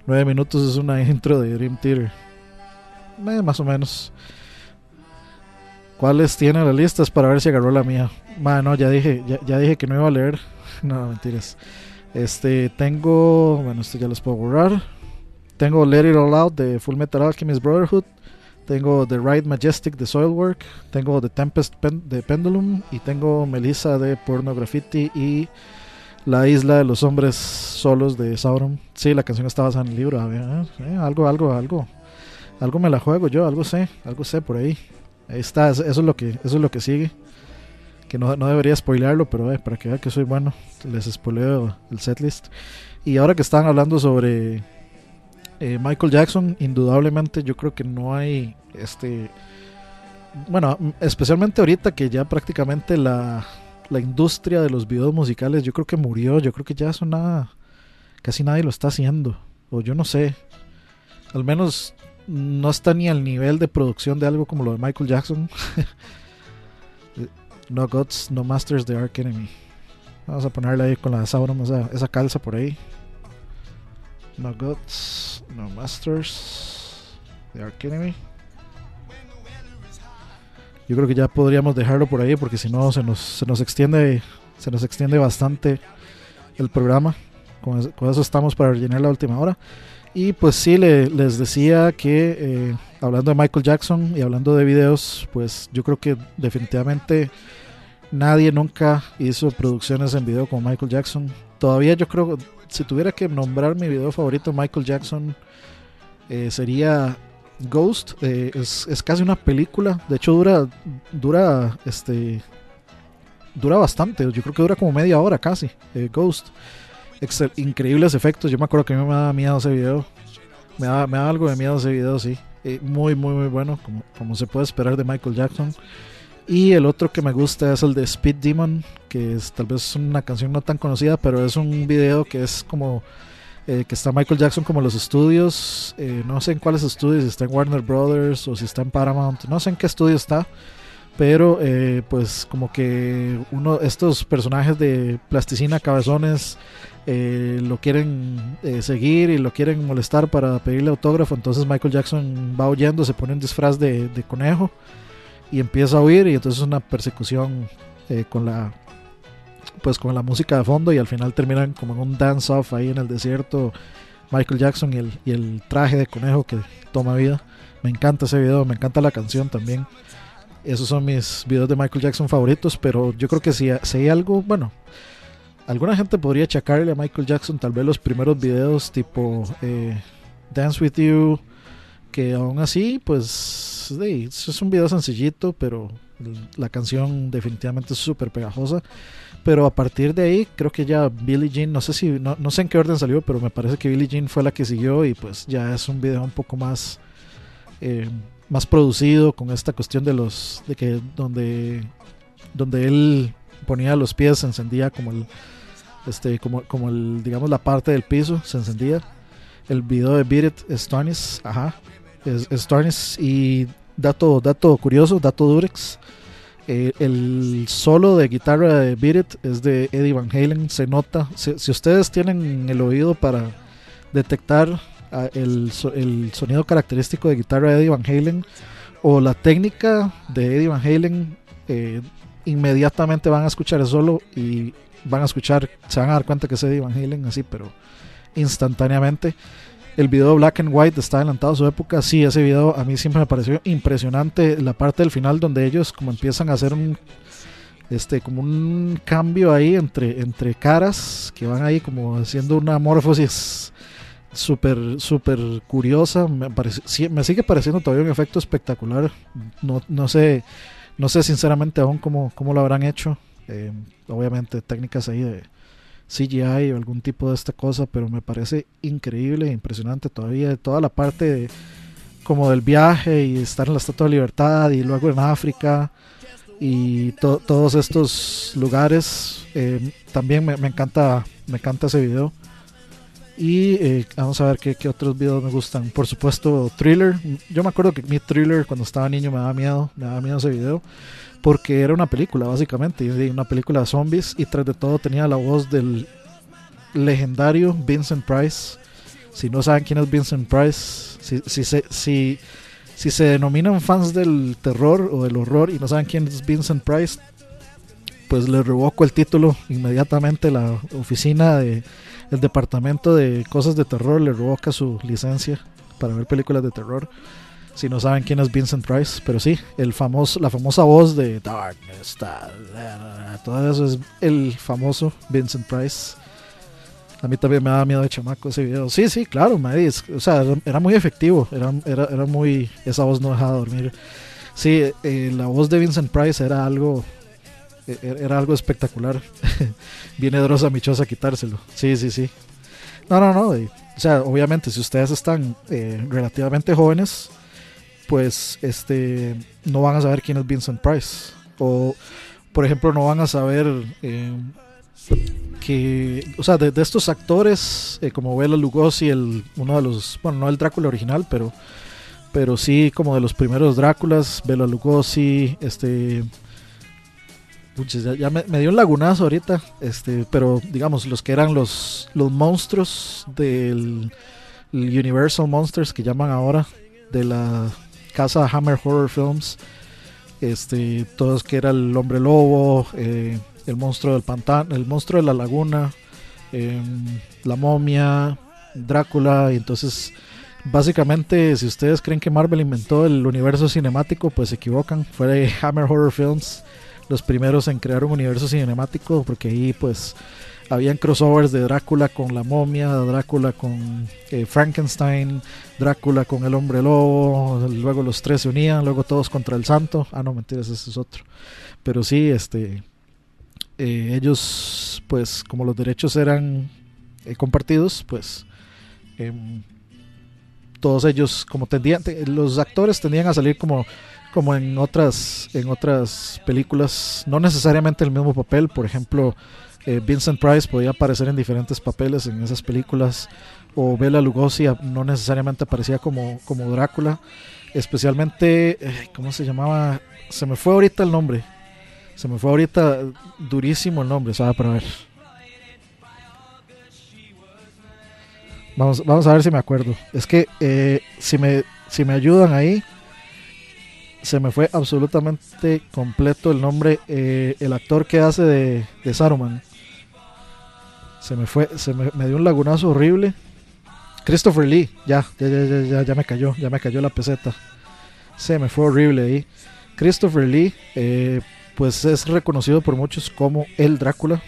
Nueve minutos es una intro de Dream Theater. Eh, más o menos. ¿Cuáles tiene la lista? Es para ver si agarró la mía. Ma, no, ya dije, ya, dije que no iba a leer. No, mentiras. Este, tengo, bueno, esto ya los puedo borrar. Tengo Let It All Out de Full Metal Alchemist Brotherhood. Tengo The Ride Majestic de Soilwork. Tengo The Tempest Pen- de Pendulum. Y tengo Melissa de Porno Graffiti. Y La Isla de los Hombres Solos de Sauron. Sí, la canción está basada en el libro. a ver, eh, eh, algo, algo, algo. Algo me la juego yo, algo sé, algo sé por ahí. Ahí está, eso es lo que, eso es lo que sigue. Que no, no debería spoilearlo, pero eh, para que vean que soy bueno, les spoileo el setlist. Y ahora que están hablando sobre eh, Michael Jackson, indudablemente yo creo que no hay este. Bueno, especialmente ahorita que ya prácticamente la, la industria de los videos musicales, yo creo que murió. Yo creo que ya eso nada. Casi nadie lo está haciendo. O yo no sé. Al menos no está ni al nivel de producción de algo como lo de Michael Jackson. no Gods, no Masters de Ark Enemy. Vamos a ponerle ahí con la Sauron, esa, esa calza por ahí. No Gods, no Masters de Ark Enemy. Yo creo que ya podríamos dejarlo por ahí porque si no se nos, se nos extiende se nos extiende bastante el programa. Con eso estamos para rellenar la última hora. Y pues sí, le- les decía que eh, hablando de Michael Jackson y hablando de videos, pues yo creo que definitivamente nadie nunca hizo producciones en video como Michael Jackson. Todavía yo creo, si tuviera que nombrar mi video favorito Michael Jackson, eh, sería Ghost. Eh, es, es casi una película. De hecho dura, dura, este, dura bastante. Yo creo que dura como media hora casi. Ghost. Excel- increíbles efectos. Yo me acuerdo que a mí me daba miedo ese video. Me daba, me daba algo de miedo ese video, sí. Eh, muy, muy, muy bueno, como, se puede esperar de Michael Jackson. Y el otro que me gusta es el de Speed Demon, que es tal vez una canción no tan conocida, pero es un video que es como eh, que está Michael Jackson como los estudios. eh, no sé en cuáles estudios, si está en Warner Brothers o si está en Paramount, no sé en qué estudio está. pero pues como que uno estos personajes de plasticina cabezones eh, lo quieren eh, seguir y lo quieren molestar para pedirle autógrafo entonces Michael Jackson va huyendo se pone un disfraz de, de conejo y empieza a huir y entonces es una persecución eh, con la pues con la música de fondo y al final terminan como en un dance off ahí en el desierto Michael Jackson y el, y el traje de conejo que toma vida. Me encanta ese video me encanta la canción también. Esos son mis videos de Michael Jackson favoritos, pero yo creo que si, si hay algo, bueno, alguna gente podría achacarle a Michael Jackson tal vez los primeros videos tipo eh, Dance With You, que aún así, pues, es un video sencillito, pero la canción definitivamente es súper pegajosa. Pero a partir de ahí, creo que ya Billie Jean, no sé si, no, no sé en qué orden salió, pero me parece que Billie Jean fue la que siguió y pues ya es un video un poco más... Eh, más producido con esta cuestión de los de que donde donde él ponía los pies encendía como el este como como el digamos la parte del piso se encendía. El video de Beat It ajá es, y dato dato curioso dato durex eh, el solo de guitarra de Beat es de Eddie Van Halen. Se nota si, ustedes tienen el oído para detectar a el, el sonido característico de guitarra de Eddie Van Halen o la técnica de Eddie Van Halen, eh, inmediatamente van a escuchar el solo y van a escuchar, se van a dar cuenta que es Eddie Van Halen así, pero instantáneamente. El video Black and White está adelantado a su época. Sí, ese video a mí siempre me pareció impresionante. La parte del final donde ellos como empiezan a hacer un este como un cambio ahí entre entre caras que van ahí como haciendo una morfosis súper súper curiosa me, parece- me sigue pareciendo todavía un efecto espectacular no, no sé no sé sinceramente aún cómo, cómo lo habrán hecho Eh, obviamente técnicas ahí de CGI o algún tipo de esta cosa pero me parece increíble e impresionante todavía toda la parte de- como del viaje y estar en la Estatua de Libertad y luego en África y to- todos estos lugares. Eh, también me encanta me encanta ese video y eh, vamos a ver qué, qué otros videos me gustan. Por supuesto, Thriller. Yo me acuerdo que mi Thriller cuando estaba niño me daba miedo. Me daba miedo ese video. Porque era una película, básicamente. Una película de zombies. Y tras de todo tenía la voz del legendario Vincent Price. Si no saben quién es Vincent Price, si, si, se, si, si se denominan fans del terror o del horror y no saben quién es Vincent Price, pues le revoco el título inmediatamente. La oficina de el departamento de cosas de terror le revoca su licencia para ver películas de terror. Si no saben quién es Vincent Price, pero sí, el famoso, la famosa voz de Darkness, todo eso es el famoso Vincent Price. A mí también me daba miedo de chamaco ese video. Sí, sí, claro, madre, o sea, era, muy efectivo, era, era, era muy, esa voz no dejaba dormir. Sí, eh, la voz de Vincent Price era algo, era algo espectacular. Viene Drosa Michosa a quitárselo. Sí, sí, sí. No, no, no. o sea, obviamente, si ustedes están eh, relativamente jóvenes, pues este no van a saber quién es Vincent Price. O, por ejemplo, no van a saber eh, que, o sea, de, de estos actores, eh, como Bela Lugosi, el, uno de los, bueno, no el Drácula original, pero, pero sí como de los primeros Dráculas, Bela Lugosi, este, Puches, ya, me, dio un lagunazo ahorita, este, pero digamos, los que eran los, los monstruos del el Universal Monsters que llaman ahora, de la casa Hammer Horror Films, este, todos que era el hombre lobo, eh, el monstruo del pantano, el monstruo de la laguna, em, la momia, Drácula, y entonces básicamente si ustedes creen que Marvel inventó el universo cinemático, pues se equivocan, fue de Hammer Horror Films los primeros en crear un universo cinemático, porque ahí pues habían crossovers de Drácula con la momia, Drácula con eh, Frankenstein, Drácula con el hombre lobo, luego los tres se unían, luego todos contra el santo. Ah, no, mentiras, ese es otro. Pero sí, este, eh, ellos, pues como los derechos eran eh, compartidos, pues em, todos ellos, como tendían, te- los actores tendían a salir como como en otras en otras películas no necesariamente el mismo papel por ejemplo eh, Vincent Price podía aparecer en diferentes papeles en esas películas o Bela Lugosi no necesariamente aparecía como como Drácula especialmente eh, cómo se llamaba se me fue ahorita el nombre. Se me fue ahorita durísimo el nombre, ¿sabes? Para ver. Vamos, vamos a ver si me acuerdo. Es que eh, si, me, si me ayudan ahí, se me fue absolutamente completo el nombre. eh, el actor que hace de, de Saruman. Se me fue, se me, me dio un lagunazo horrible. Christopher Lee, ya, ya, ya, ya, ya, me cayó, ya me cayó la peseta. Se me fue horrible ahí. Christopher Lee, eh, pues es reconocido por muchos como el Drácula.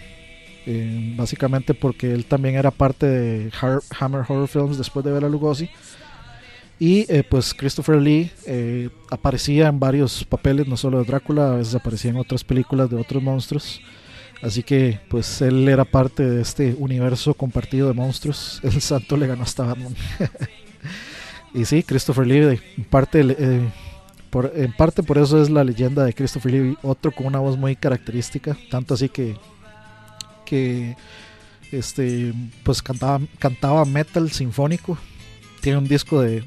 eh, básicamente porque él también era parte de Hammer Horror Films después de Bela Lugosi. Y eh, pues Christopher Lee eh, aparecía en varios papeles, no solo de Drácula, a veces aparecía en otras películas de otros monstruos. Así que pues él era parte de este universo compartido de monstruos. El santo le ganó hasta Batman. y sí, Christopher Lee, en parte, eh, por, en parte por eso es la leyenda de Christopher Lee, otro con una voz muy característica, tanto así que, que este, pues cantaba, cantaba metal sinfónico. Tiene un disco de,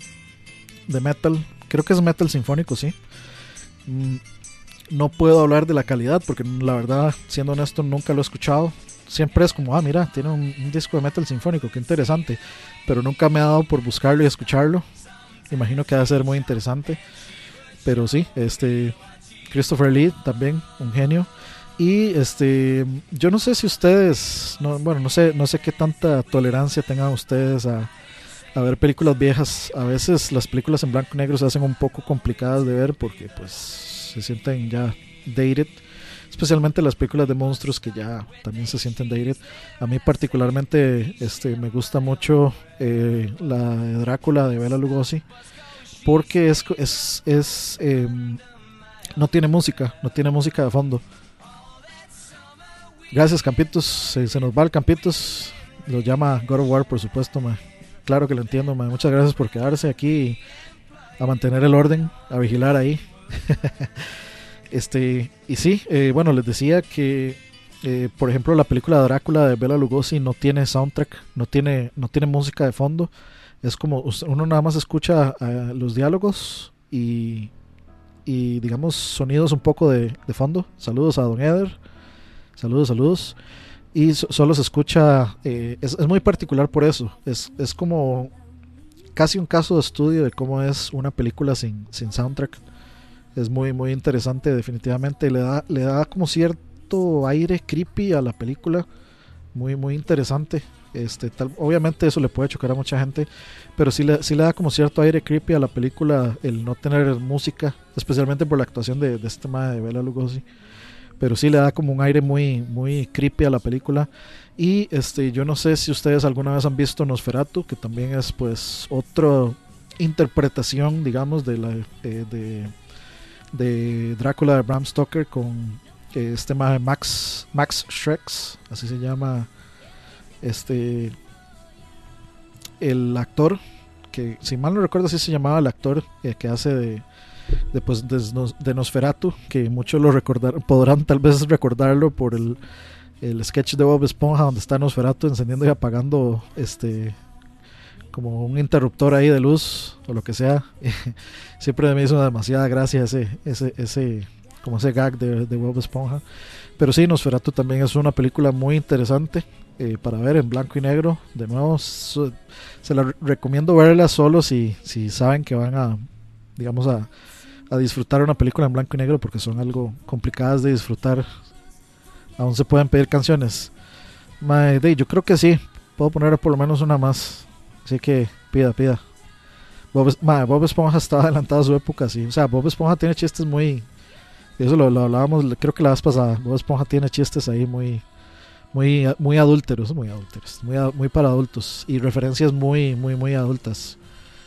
de metal, creo que es metal sinfónico, sí. Mm, no puedo hablar de la calidad porque la verdad, siendo honesto, nunca lo he escuchado. Siempre es como, ah, mira, tiene un, disco de metal sinfónico, qué interesante. Pero nunca me ha dado por buscarlo y escucharlo. Imagino que va a ser muy interesante. Pero sí, este Christopher Lee también, un genio. Y este, yo no sé si ustedes, no, bueno, no sé, no sé qué tanta tolerancia tengan ustedes a, a ver películas viejas. A veces las películas en blanco y negro se hacen un poco complicadas de ver porque pues se sienten ya dated. Especialmente las películas de monstruos que ya también se sienten dated. A mí particularmente este, me gusta mucho eh, la de Drácula de Bela Lugosi. Porque es, es, es em, no tiene música, no tiene música de fondo. Gracias Campitos, se, se nos va el Campitos. Lo llama God of War por supuesto. ma. Claro que lo entiendo. Muchas gracias por quedarse aquí a mantener el orden, a vigilar ahí. este y sí, eh, bueno, les decía que eh, por ejemplo la película Drácula de Bela Lugosi no tiene soundtrack, no tiene no tiene música de fondo. Es como uno nada más escucha eh, los diálogos y y digamos sonidos un poco de, de fondo. Saludos a Don Eder. Saludos, saludos. Y so- solo se escucha, eh, es, muy particular por eso. Es, es como casi un caso de estudio de cómo es una película sin, sin soundtrack. Es muy, muy interesante, definitivamente. Le da, le da como cierto aire creepy a la película. Muy, muy interesante. Este, obviamente eso le puede chocar a mucha gente, pero sí le, sí le da como cierto aire creepy a la película el no tener música, especialmente por la actuación de, de este tema de Bela Lugosi pero sí le da como un aire muy muy creepy a la película. Y este yo no sé si ustedes alguna vez han visto Nosferatu que también es pues otra interpretación digamos de la eh, de, de Drácula de Bram Stoker con eh, este ma- Max Max Schrex así se llama este el actor que si mal no recuerdo así se llamaba el actor eh, que hace de de, pues, de, Nos- de Nosferatu, que muchos lo recordar, podrán tal vez recordarlo por el, el sketch de Bob Esponja donde está Nosferatu encendiendo y apagando este como un interruptor ahí de luz o lo que sea. Siempre me hizo demasiada gracia ese, ese, ese, como ese gag de, de Bob Esponja. Pero sí, Nosferatu también es una película muy interesante eh, para ver en blanco y negro. De nuevo, se la re- recomiendo verla solo si, si saben que van a, digamos, a, a disfrutar una película en blanco y negro porque son algo complicadas de disfrutar. Aún se pueden pedir canciones. Mae, de, yo creo que sí. Puedo poner por lo menos una más. Así que pida, pida. Bob, Bob Esponja estaba adelantado a su época, sí. O sea, Bob Esponja tiene chistes muy. Eso lo, lo hablábamos, creo que la vez pasada. Bob Esponja tiene chistes ahí muy. Muy, muy adúlteros, muy adúlteros, muy, muy para adultos y referencias muy, muy, muy adultas.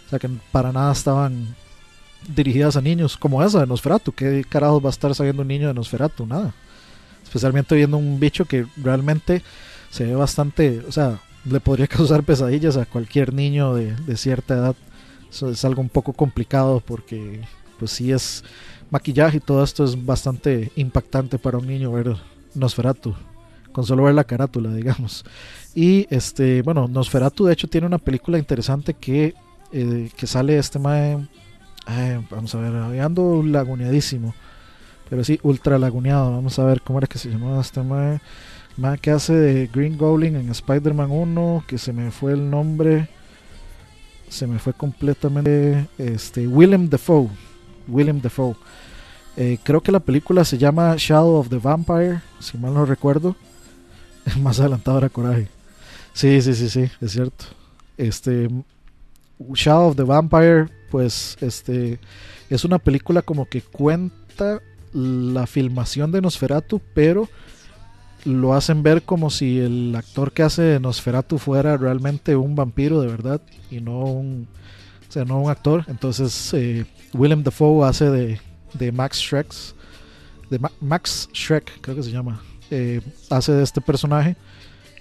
O sea que para nada estaban dirigidas a niños, como esa de Nosferatu. ¿Qué carajos va a estar sabiendo un niño de Nosferatu? Nada. Especialmente viendo un bicho que realmente se ve bastante, o sea, le podría causar pesadillas a cualquier niño de, de cierta edad. Eso es algo un poco complicado porque, pues sí es maquillaje y todo esto es bastante impactante para un niño ver Nosferatu. Con solo ver la carátula, digamos. Y este, bueno, Nosferatu de hecho tiene una película interesante que, eh, que sale este mae. Ay, vamos a ver, ando laguneadísimo. Pero sí, ultra laguneado. Vamos a ver cómo era que se llamaba este mae. Mae que hace de Green Goblin en Spider-Man 1, que se me fue el nombre. Se me fue completamente. Este, Willem Dafoe. Willem Dafoe. Eh, creo que la película se llama Shadow of the Vampire, si mal no recuerdo. Más adelantado era Coraje. Sí, sí, sí, sí, es cierto. Este Shadow of the Vampire, pues este es una película como que cuenta la filmación de Nosferatu, pero lo hacen ver como si el actor que hace Nosferatu fuera realmente un vampiro de verdad y no un, o sea, no un actor. Entonces eh, Willem Dafoe hace de, de Max Shrek, de Ma- Max Shrek, creo que se llama, eh, hace de este personaje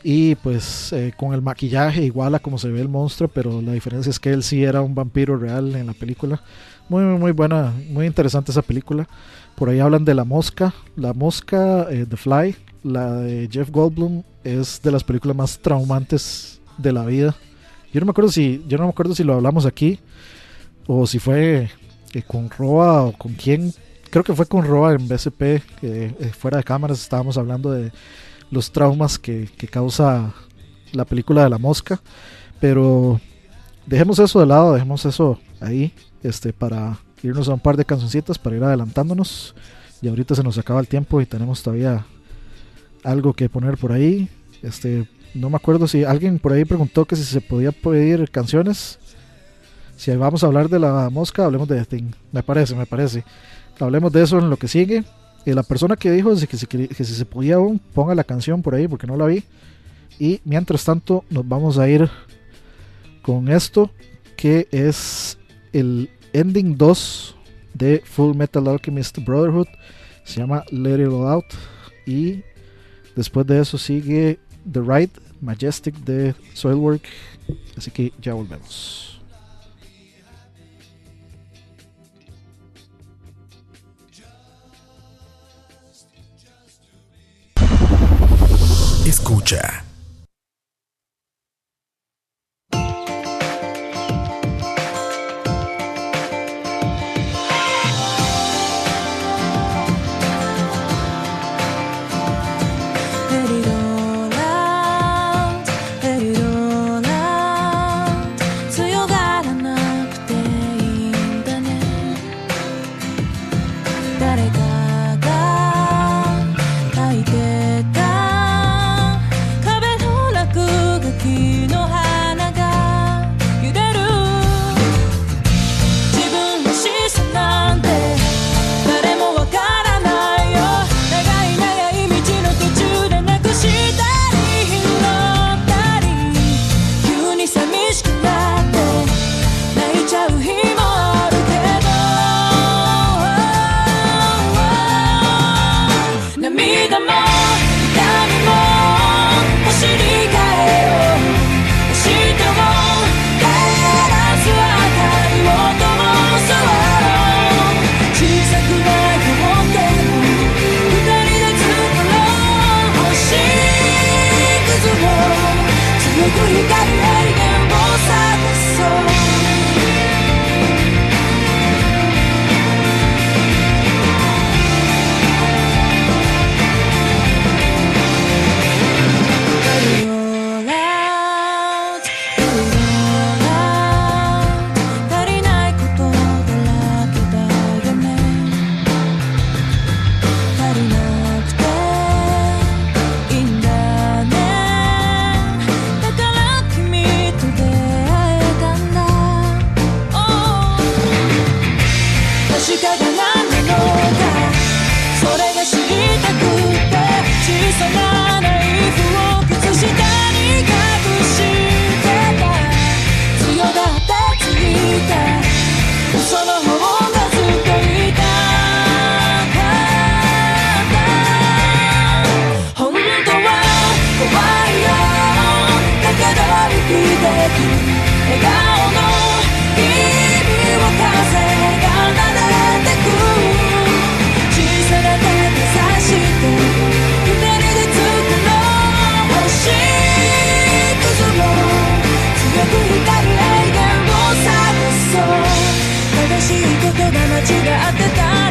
y pues eh, con el maquillaje igual a como se ve el monstruo, pero la diferencia es que él sí era un vampiro real en la película. Muy, muy, buena, muy interesante esa película. Por ahí hablan de La Mosca. La Mosca, eh, The Fly, la de Jeff Goldblum, es de las películas más traumantes de la vida. Yo no me acuerdo si, yo no me acuerdo si lo hablamos aquí o si fue eh, con Roa o con quién. Creo que fue con Roa en BSP, eh, fuera de cámaras estábamos hablando de los traumas que, que causa la película de la mosca. Pero dejemos eso de lado, dejemos eso ahí, este, para irnos a un par de cancioncitas, para ir adelantándonos. Y ahorita se nos acaba el tiempo y tenemos todavía algo que poner por ahí. Este, no me acuerdo si alguien por ahí preguntó que si se podía pedir canciones. Si vamos a hablar de la mosca, hablemos de The. Me parece, me parece. Hablemos de eso en lo que sigue. La persona que dijo que si, que si se podía aún, ponga la canción por ahí porque no la vi. Y mientras tanto, nos vamos a ir con esto que es el ending 2 de Full Metal Alchemist Brotherhood. Se llama Let It All Out. Y después de eso sigue The Ride Majestic de Soilwork. Así que ya volvemos. Escucha. いいことが間違ってた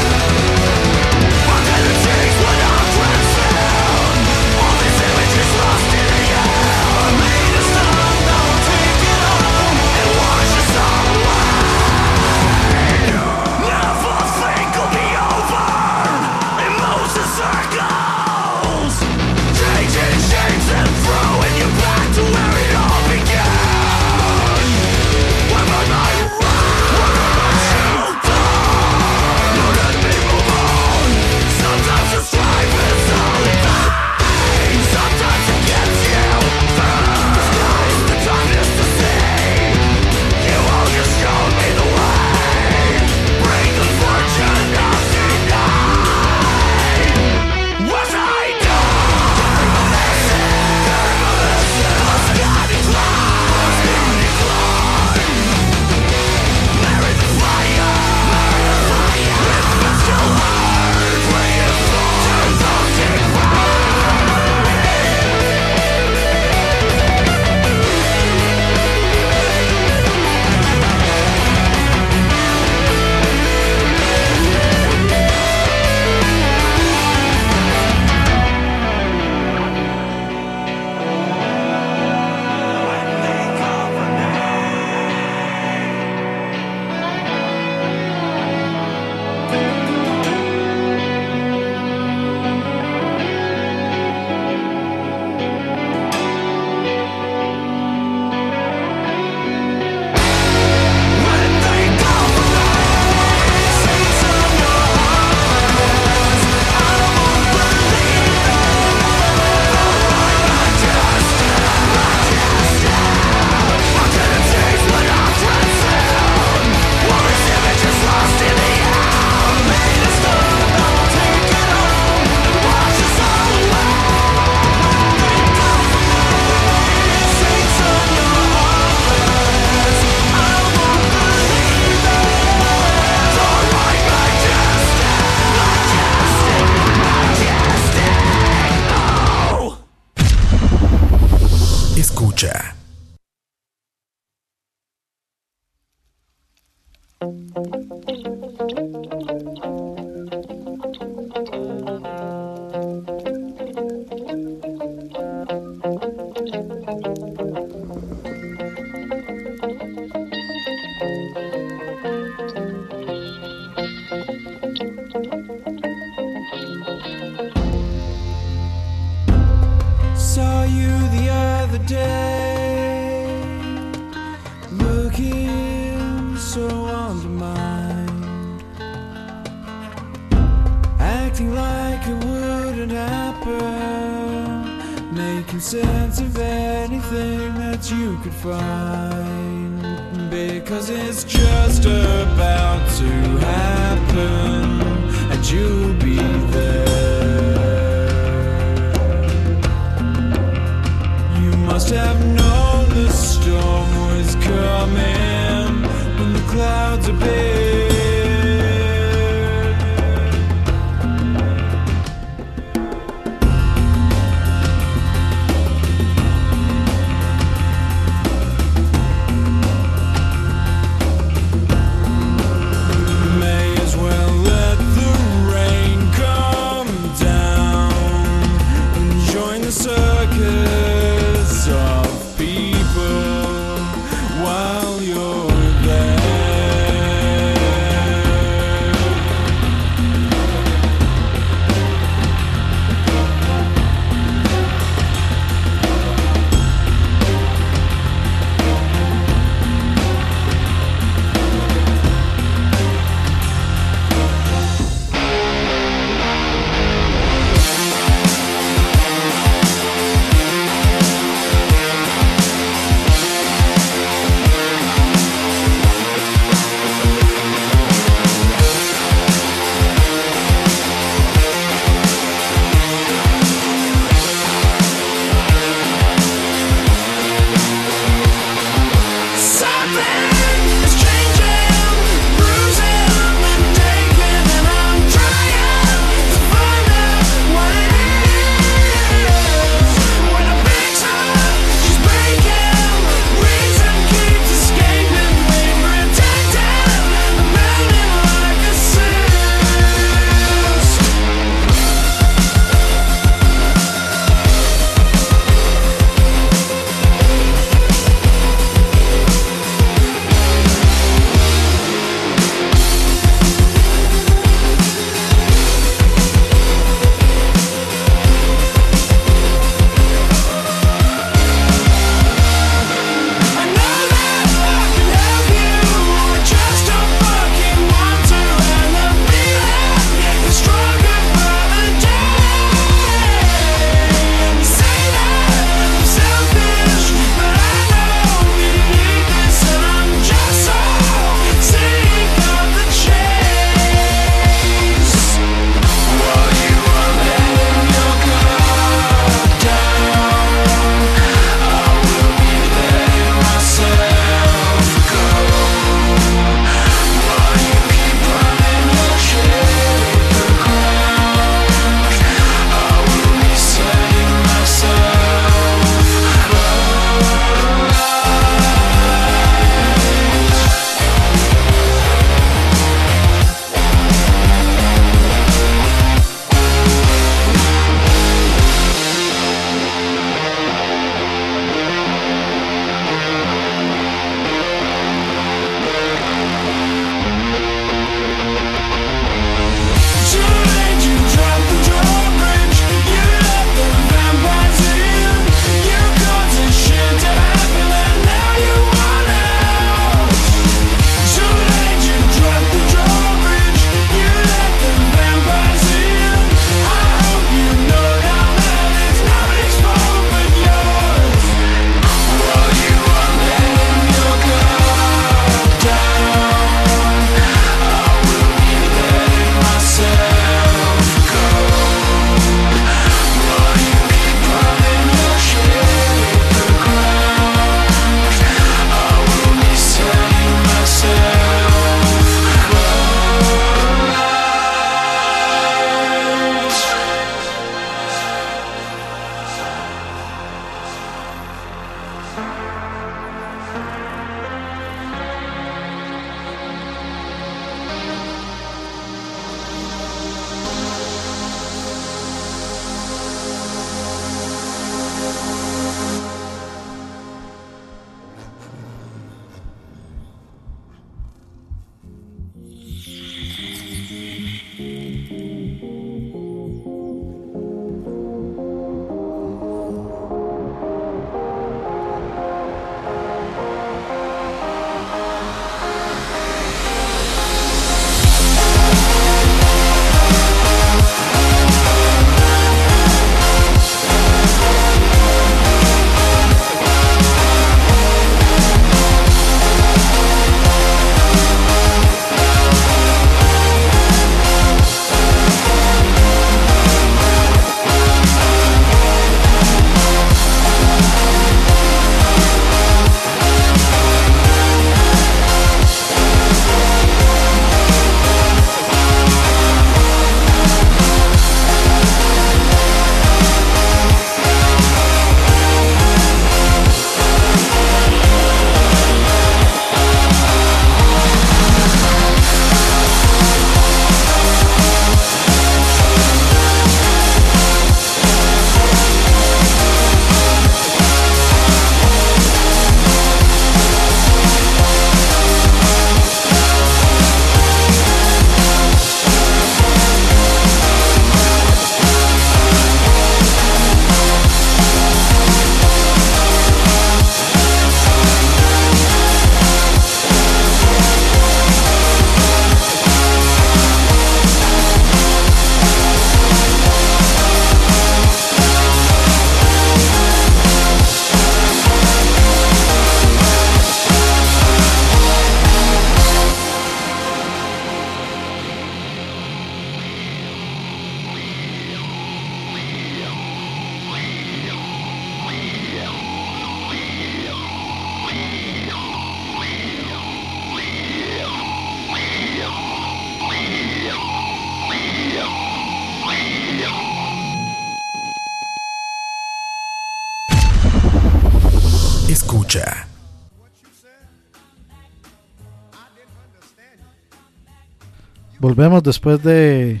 Volvemos después de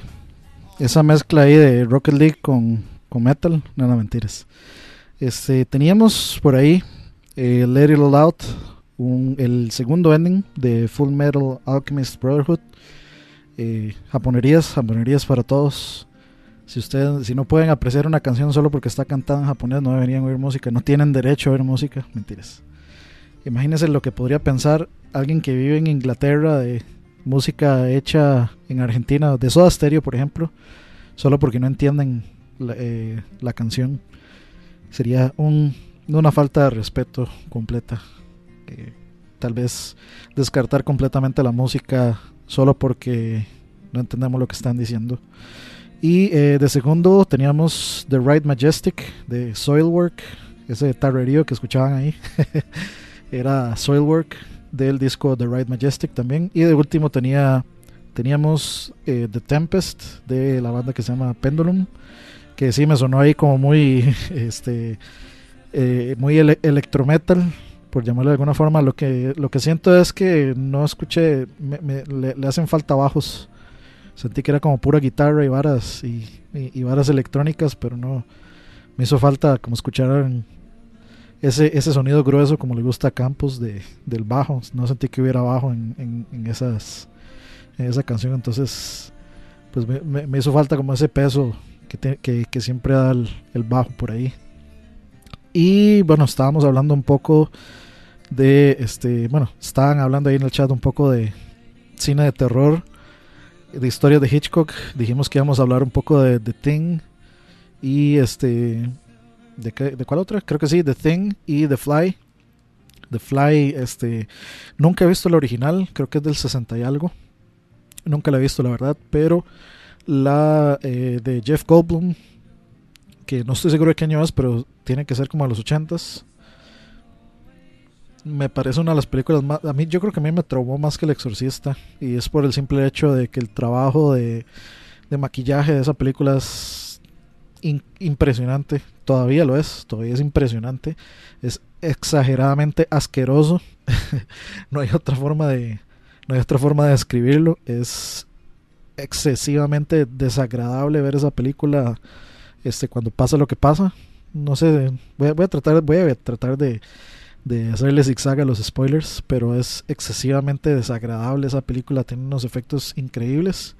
esa mezcla ahí de Rocket League con, con Metal. No, mentiras. Este, teníamos por ahí eh, Let It All Out, el segundo ending de Full Metal Alchemist Brotherhood. Eh, japonerías, japonerías para todos. Si ustedes, si no pueden apreciar una canción solo porque está cantada en japonés, no deberían oír música. No tienen derecho a oír música. Mentiras. Imagínense lo que podría pensar alguien que vive en Inglaterra de música hecha en Argentina, de Soda Stereo, por ejemplo, solo porque no entienden la, eh, canción. Sería un, una falta de respeto completa. Eh, tal vez descartar completamente la música solo porque no entendemos lo que están diciendo. Y eh, de segundo teníamos The Right Majestic de Soilwork, ese tarrerío que escuchaban ahí. Era Soilwork del disco The Right Majestic también. Y de último tenía teníamos eh, The Tempest de la banda que se llama Pendulum, que sí me sonó ahí como muy este eh, muy ele- electrometal por llamarlo de alguna forma lo que lo que siento es que no escuché me- le, hacen falta bajos sentí que era como pura guitarra y varas y, y- y varas electrónicas pero no me hizo falta como escuchar ese, ese sonido grueso como le gusta a Campos de, del bajo. No sentí que hubiera bajo en, en- esas en esa canción. Entonces pues me, me- hizo falta como ese peso que, que, que siempre da el, el bajo por ahí. Y bueno estábamos hablando un poco de este bueno estaban hablando ahí en el chat un poco de cine de terror de historias de Hitchcock. Dijimos que íbamos a hablar un poco de The Thing. Y este ¿de, qué- de cuál otra? creo que sí The Thing y The Fly. The Fly este nunca he visto el original creo que es del 60 y algo. Nunca la he visto la verdad pero la eh, de Jeff Goldblum que no estoy seguro de qué año es pero tiene que ser como a los 80s me parece una de las películas más a mí yo creo que a mí me traumó más que el exorcista y es por el simple hecho de que el trabajo de, de maquillaje de esa película es impresionante todavía lo es todavía es impresionante es exageradamente asqueroso. No hay otra forma de no hay otra forma de describirlo. Es excesivamente desagradable ver esa película este cuando pasa lo que pasa. No sé voy a, voy a tratar voy a tratar de de hacerle zigzag a los spoilers, pero es excesivamente desagradable esa película, tiene unos efectos increíbles.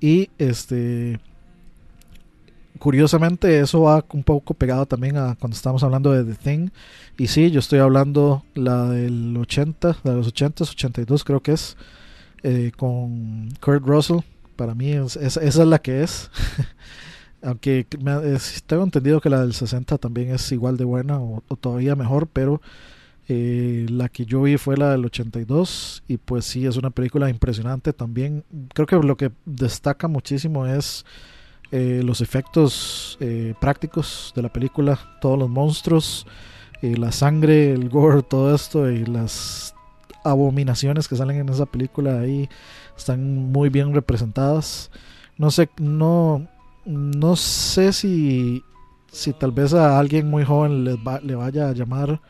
Y este curiosamente eso va un poco pegado también a cuando estamos hablando de The Thing. Y sí, yo estoy hablando la del 80, de los 80, 82 creo que es eh, con Kurt Russell, para mí es- es- esa es la que es. Aunque me- es- tengo entendido que la del 60 también es igual de buena o, todavía mejor, pero eh, la que yo vi fue la del 82 y pues sí, es una película impresionante también. Creo que lo que destaca muchísimo es eh, los efectos eh, prácticos de la película, todos los monstruos, la sangre, el gore, todo esto y las abominaciones que salen en esa película ahí están muy bien representadas. No sé, no, no sé si, si tal vez a alguien muy joven le, va- le vaya a llamar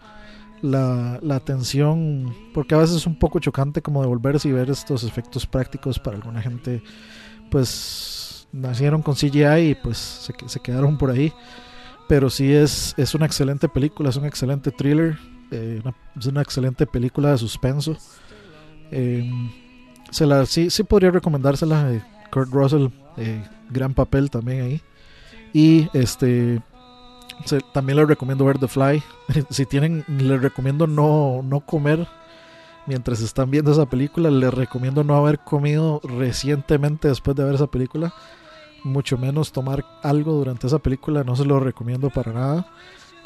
la, la atención, porque a veces es un poco chocante como devolverse y ver estos efectos prácticos para alguna gente, pues nacieron con CGI y pues se, se quedaron por ahí. Pero sí es, es una excelente película, es un excelente thriller, eh, una- es una excelente película de suspenso. Eh, se la, sí, sí podría recomendársela. eh, Kurt Russell, eh, gran papel también ahí. Y este se- también les recomiendo ver The Fly. si tienen, les recomiendo no, no comer mientras están viendo esa película. Les recomiendo no haber comido recientemente después de ver esa película. Mucho menos tomar algo durante esa película. No se lo recomiendo para nada.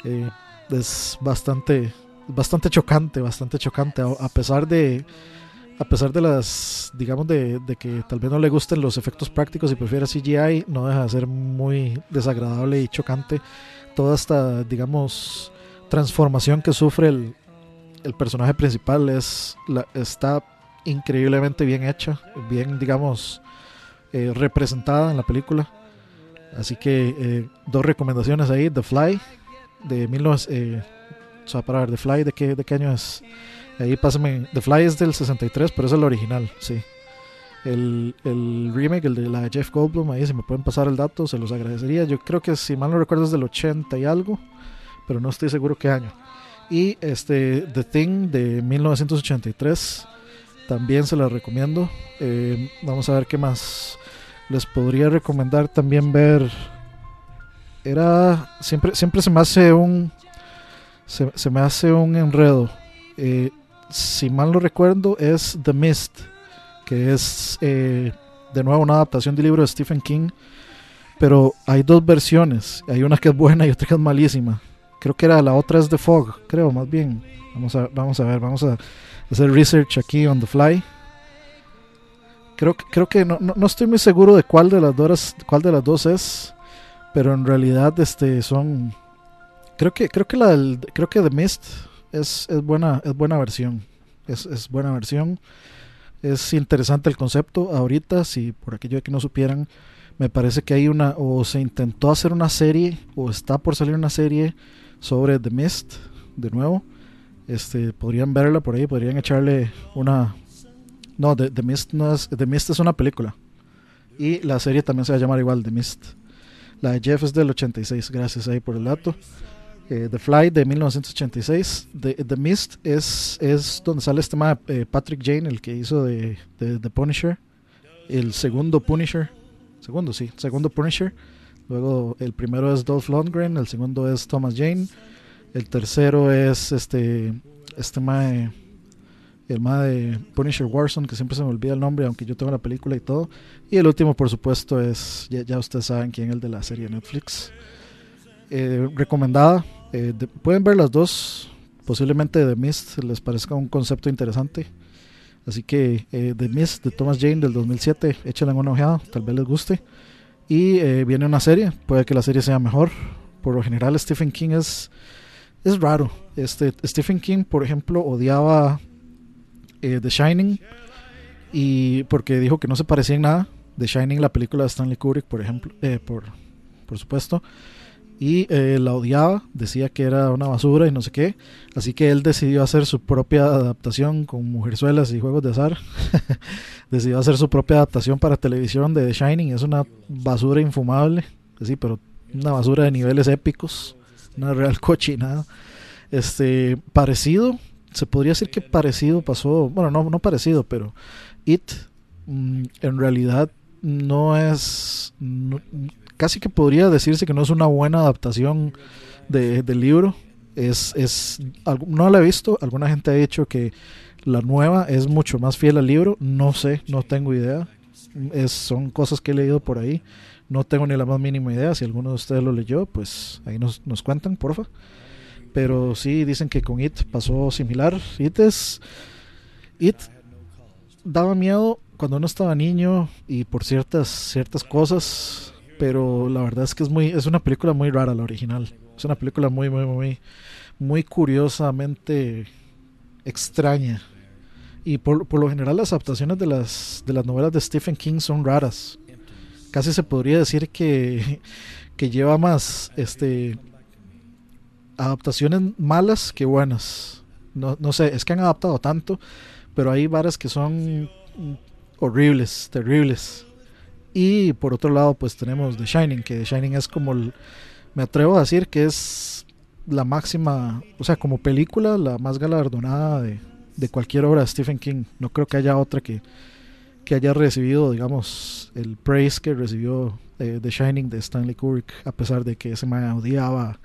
Eh, es bastante, bastante chocante, bastante chocante. A, pesar de, a pesar de las, digamos, de, de que tal vez no le gusten los efectos prácticos y prefiera CGI, no deja de ser muy desagradable y chocante toda esta, digamos, transformación que sufre el, el personaje principal es la, está increíblemente bien hecha, bien, digamos, eh, representada en la película. Así que eh, dos recomendaciones ahí, The Fly, de 19, eh, O sea, para ver, The Fly, ¿de qué, de qué año es? Ahí pásame. The Fly es del 63, pero es el original, sí. El, el remake, el de la Jeff Goldblum, ahí si me pueden pasar el dato, se los agradecería. Yo creo que si mal no recuerdo es del 80 y algo, pero no estoy seguro qué año. Y este The Thing de 1983 también se la recomiendo. Eh, vamos a ver qué más les podría recomendar también ver. Era siempre siempre se me hace un se, me hace un enredo. Eh, si mal no recuerdo es The Mist, que es eh, de nuevo una adaptación del libro de Stephen King, pero hay dos versiones. Hay una que es buena y otra que es malísima. Creo que era la otra es The Fog, creo más bien. Vamos a, vamos a ver, vamos a hacer research aquí on the fly. Creo, que- creo que no, no, no estoy muy seguro de cuál de las dos cuál de las dos es, pero en realidad este son creo que creo que la creo que The Mist es, es buena es buena versión. Es, es buena versión. Es interesante el concepto. Ahorita, si por aquello de que no supieran, me parece que hay una, o se intentó hacer una serie, o está por salir una serie sobre The Mist, de nuevo. Este, podrían verla por ahí, podrían echarle una... No, The, Mist no es... The Mist es una película. Y la serie también se va a llamar igual, The Mist. La de Jeff es del 86, gracias ahí por el dato. Eh, The Fly de 1986. The, The Mist es, es donde sale este tema Patrick Jane, el que hizo de The Punisher. El segundo Punisher. Segundo, sí. Segundo Punisher. Luego el primero es Dolph Lundgren, el segundo es Thomas Jane. El tercero es este este mae el mae de Punisher Warzone, que siempre se me olvida el nombre, aunque yo tengo la película y todo. Y el último, por supuesto, es, ya, ustedes saben quién es el de la serie Netflix. Eh, recomendada. Eh, de- pueden ver las dos. Posiblemente The Mist les parezca un concepto interesante. Así que eh, The Mist de Thomas Jane del 2007, échenle una ojeada, tal vez les guste. Y viene una serie, puede que la serie sea mejor. Por lo general Stephen King es, es raro. Este, Stephen King, por ejemplo, odiaba eh, The Shining y porque dijo que no se parecía en nada. The Shining, la película de Stanley Kubrick, por ejemplo, eh, por, por supuesto. Y eh, la odiaba, decía que era una basura y no sé qué. Así que él decidió hacer su propia adaptación con mujerzuelas y juegos de azar. decidió hacer su propia adaptación para televisión de The Shining. Es una basura infumable, sí, pero una basura de niveles épicos, una real cochinada. Este, parecido, se podría decir que parecido pasó, bueno, no, no parecido, pero It mm, en realidad no es, casi que podría decirse que no es una buena adaptación de- del libro. Es, es, no la he visto, alguna gente ha dicho que la nueva es mucho más fiel al libro, no sé, no tengo idea. Es, son cosas que he leído por ahí. No tengo ni la más mínima idea. Si alguno de ustedes lo leyó, pues ahí nos, nos cuentan, porfa. Pero sí dicen que con It pasó similar. It es. It daba miedo cuando uno estaba niño y por ciertas, ciertas cosas. Pero la verdad es que es muy, es una película muy rara la original. Es una película muy, muy, muy, muy curiosamente extraña. Y por, por lo general las adaptaciones de las, de las novelas de Stephen King son raras. Casi se podría decir que, que lleva más este adaptaciones malas que buenas. No, no sé, es que han adaptado tanto, pero hay varas que son horribles, terribles. Y por otro lado, pues tenemos The Shining, que The Shining es como, el- me atrevo a decir que es la máxima, o sea, como película, la más galardonada de, de cualquier obra de Stephen King. No creo que haya otra que, que haya recibido, digamos, el praise que recibió eh, The Shining de Stanley Kubrick, a pesar de que ese man odiaba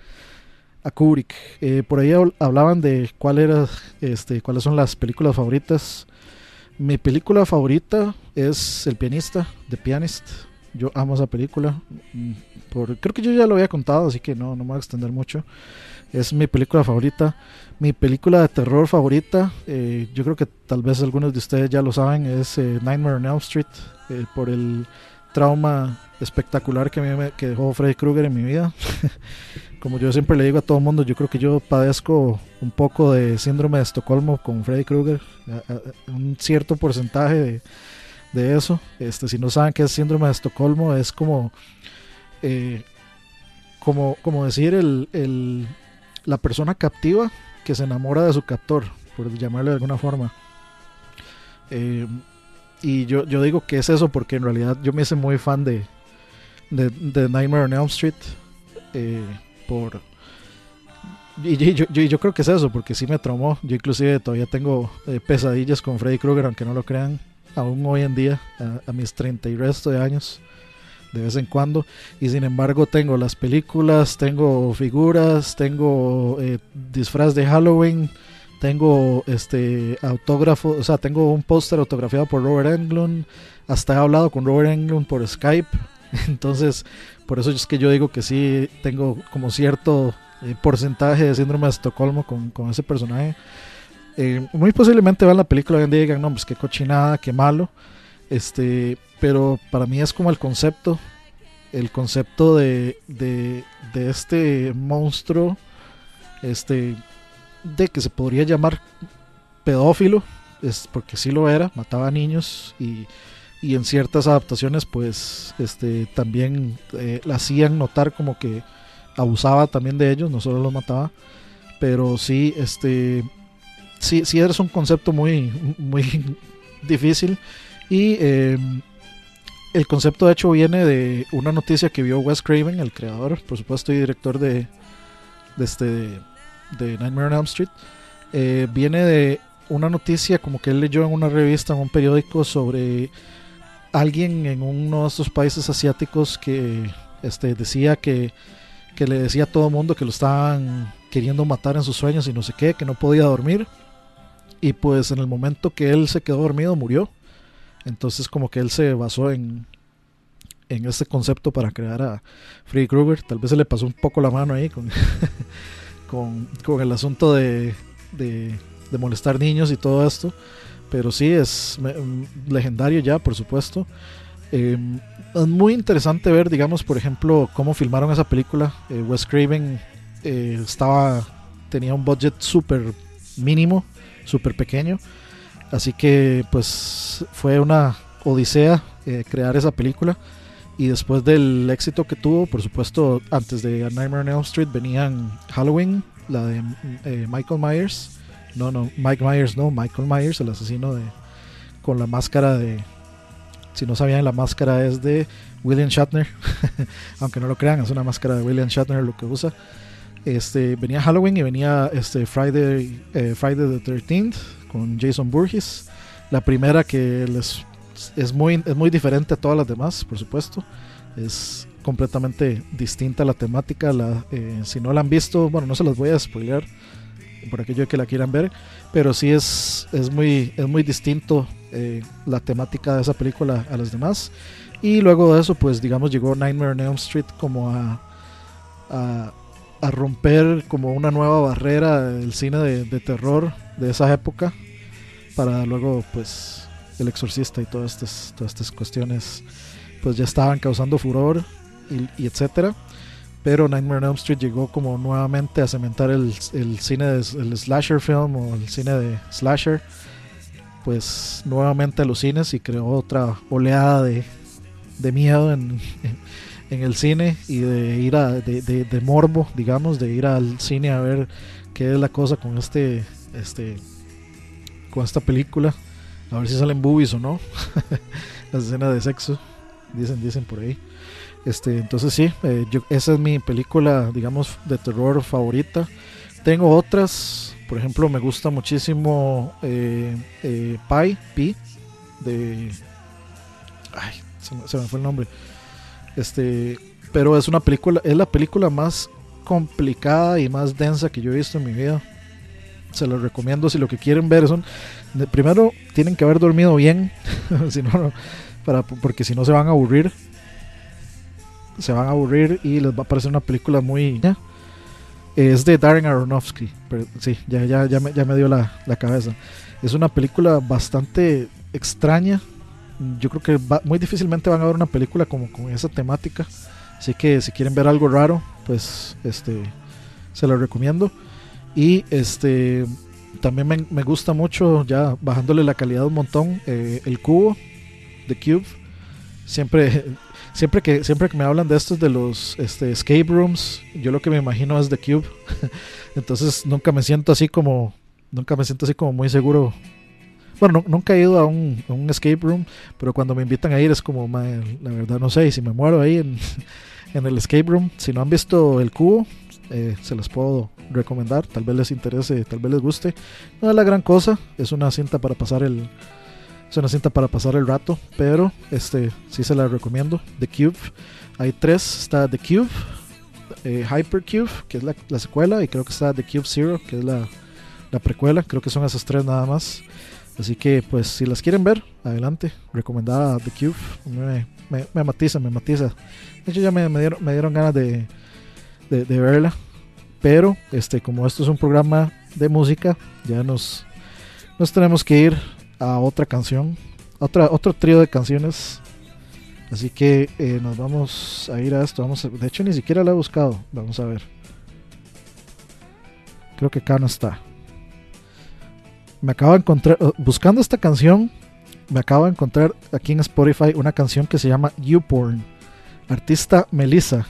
a Kubrick. Eh, por ahí habl- hablaban de cuál era, este, cuáles son las películas favoritas. Mi película favorita es El pianista, The Pianist. Yo amo esa película. Mm, Por, creo que yo ya lo había contado, así que no, no me voy a extender mucho. Es mi película favorita. Mi película de terror favorita, eh, yo creo que tal vez algunos de ustedes ya lo saben, es eh, Nightmare on Elm Street, eh, por el trauma espectacular que, me- que dejó Freddy Krueger en mi vida. Como yo siempre le digo a todo el mundo, yo creo que yo padezco un poco de síndrome de Estocolmo con Freddy Krueger, un cierto porcentaje de, eso. Este, si no saben qué es síndrome de Estocolmo, es como, eh, como, como decir el, el- la persona captiva que se enamora de su captor, por llamarle de alguna forma. Eh, y yo, yo digo que es eso porque en realidad yo me hice muy fan de, de, de Nightmare on Elm Street. eh, y yo, creo que es eso, porque sí me traumó. Yo inclusive todavía tengo eh, pesadillas con Freddy Krueger, aunque no lo crean, aún hoy en día, a, a mis 30 y resto de años, de vez en cuando. Y sin embargo tengo las películas, tengo figuras, tengo eh, disfraz de Halloween, tengo este autógrafo, o sea, tengo un póster autografiado por Robert Englund, hasta he hablado con Robert Englund por Skype. Entonces, por eso es que yo digo que sí tengo como cierto eh, porcentaje de síndrome de Estocolmo con, con ese personaje. Eh, muy posiblemente vean la película y digan, no, pues qué cochinada, qué malo. Este, pero para mí es como el concepto, el concepto de, de, de este monstruo, este, de que se podría llamar pedófilo, es porque sí lo era, mataba niños y, y en ciertas adaptaciones pues este también eh, la hacían notar como que abusaba también de ellos, no solo los mataba, pero sí este sí, sí es un concepto muy muy difícil y eh, el concepto de hecho viene de una noticia que vio Wes Craven, el creador, por supuesto, y director de, de este de Nightmare on Elm Street. Eh, viene de una noticia como que él leyó en una revista, en un periódico sobre alguien en uno de estos países asiáticos que este, decía que, que le decía a todo mundo que lo estaban queriendo matar en sus sueños y no sé qué, que no podía dormir. Y pues en el momento que él se quedó dormido murió. Entonces como que él se basó en, en este concepto para crear a Freddy Krueger. Tal vez se le pasó un poco la mano ahí con, con, con el asunto de, de, de molestar niños y todo esto. Pero sí, es mm, legendario ya, por supuesto. Eh, es muy interesante ver, digamos, por ejemplo, cómo filmaron esa película. Eh, Wes Craven eh, estaba, tenía un budget súper mínimo, súper pequeño. Así que pues fue una odisea eh, crear esa película. Y después del éxito que tuvo, por supuesto, antes de A Nightmare on Elm Street venían Halloween, la de eh, Michael Myers. No, no, Mike Myers, no, Michael Myers, el asesino de con la máscara de. Si no sabían, la máscara es de William Shatner. Aunque no lo crean, es una máscara de William Shatner lo que usa. Este, venía Halloween y venía este Friday, eh, Friday the 13th con Jason Burgess. La primera que les es muy, es muy diferente a todas las demás, por supuesto. Es completamente distinta la temática. La, eh, si no la han visto, bueno, no se las voy a spoilear por aquello que la quieran ver, pero sí es, es, muy, es muy distinto eh, la temática de esa película a las demás. Y luego de eso, pues digamos, llegó Nightmare on Elm Street como a, a, a romper como una nueva barrera del cine de, de terror de esa época para luego pues el exorcista y todas estas, todas estas cuestiones pues ya estaban causando furor y, y etcétera pero Nightmare on Elm Street llegó como nuevamente a cementar el, el cine de, el slasher film o el cine de slasher pues nuevamente a los cines y creó otra oleada de, de miedo en, en el cine y de ir a de, de, de morbo digamos de ir al cine a ver qué es la cosa con este este con esta película. A ver si salen boobies o no. Las escenas de sexo dicen dicen por ahí este entonces sí eh, esa es mi película digamos de terror favorita. Tengo otras por ejemplo me gusta muchísimo eh, eh, Pi Pi de ay se me, fue el nombre. Este pero es una película es la película más complicada y más densa que yo he visto en mi vida. Se los recomiendo si lo que quieren ver son de- primero tienen que haber dormido bien si para, porque si no se van a aburrir se van a aburrir y les va a parecer una película muy ya. es de Darren Aronofsky pero sí ya, ya, ya, me, ya me dio la, la cabeza es una película bastante extraña yo creo que va- muy difícilmente van a ver una película como con esa temática así que si quieren ver algo raro pues este se lo recomiendo y este también me, me gusta mucho, ya bajándole la calidad un montón, eh, el cubo de Cube. Siempre, siempre que siempre que me hablan de estos de los este, escape rooms, yo lo que me imagino es The Cube. Entonces nunca me siento así como nunca me siento así como muy seguro. Bueno, nu- nunca he ido a un, a un escape room, pero cuando me invitan a ir es como, "Mae, la verdad no sé, y si me muero ahí en, en el escape room, si no han visto el cubo, eh, se los puedo recomendar, tal vez les interese, tal vez les guste. No es la gran cosa, es una cinta para pasar el es una cinta para pasar el rato, pero este sí se la recomiendo. The Cube, hay tres, está The Cube, eh, Hypercube, que es la, la secuela, y creo que está The Cube Zero, que es la, la precuela, creo que son esas tres nada más. Así que pues si las quieren ver, adelante, recomendada The Cube, me, me, matiza, me matiza. De hecho ya me, me dieron ganas de, de, de verla, pero este como esto es un programa de música, ya nos, nos tenemos que ir a otra canción, otra, otro trío de canciones. Así que eh, nos vamos a ir a esto. Vamos a- de hecho, ni siquiera la he buscado. Vamos a ver. Creo que acá no está. Me acabo de encontrar, eh, buscando esta canción, me acabo de encontrar aquí en Spotify una canción que se llama YouPorn. Artista Melissa,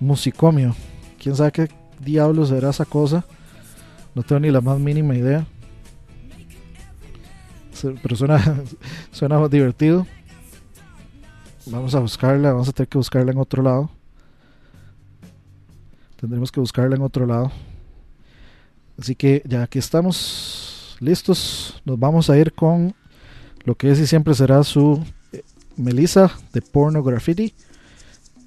musicomio. ¿Quién sabe qué diablos será esa cosa? No tengo ni la más mínima idea. Pero suena, suena divertido. Vamos a buscarla, vamos a tener que buscarla en otro lado. Tendremos que buscarla en otro lado. Así que ya aquí estamos listos. Nos vamos a ir con lo que es y siempre será su eh, Melissa de Porno Graffiti.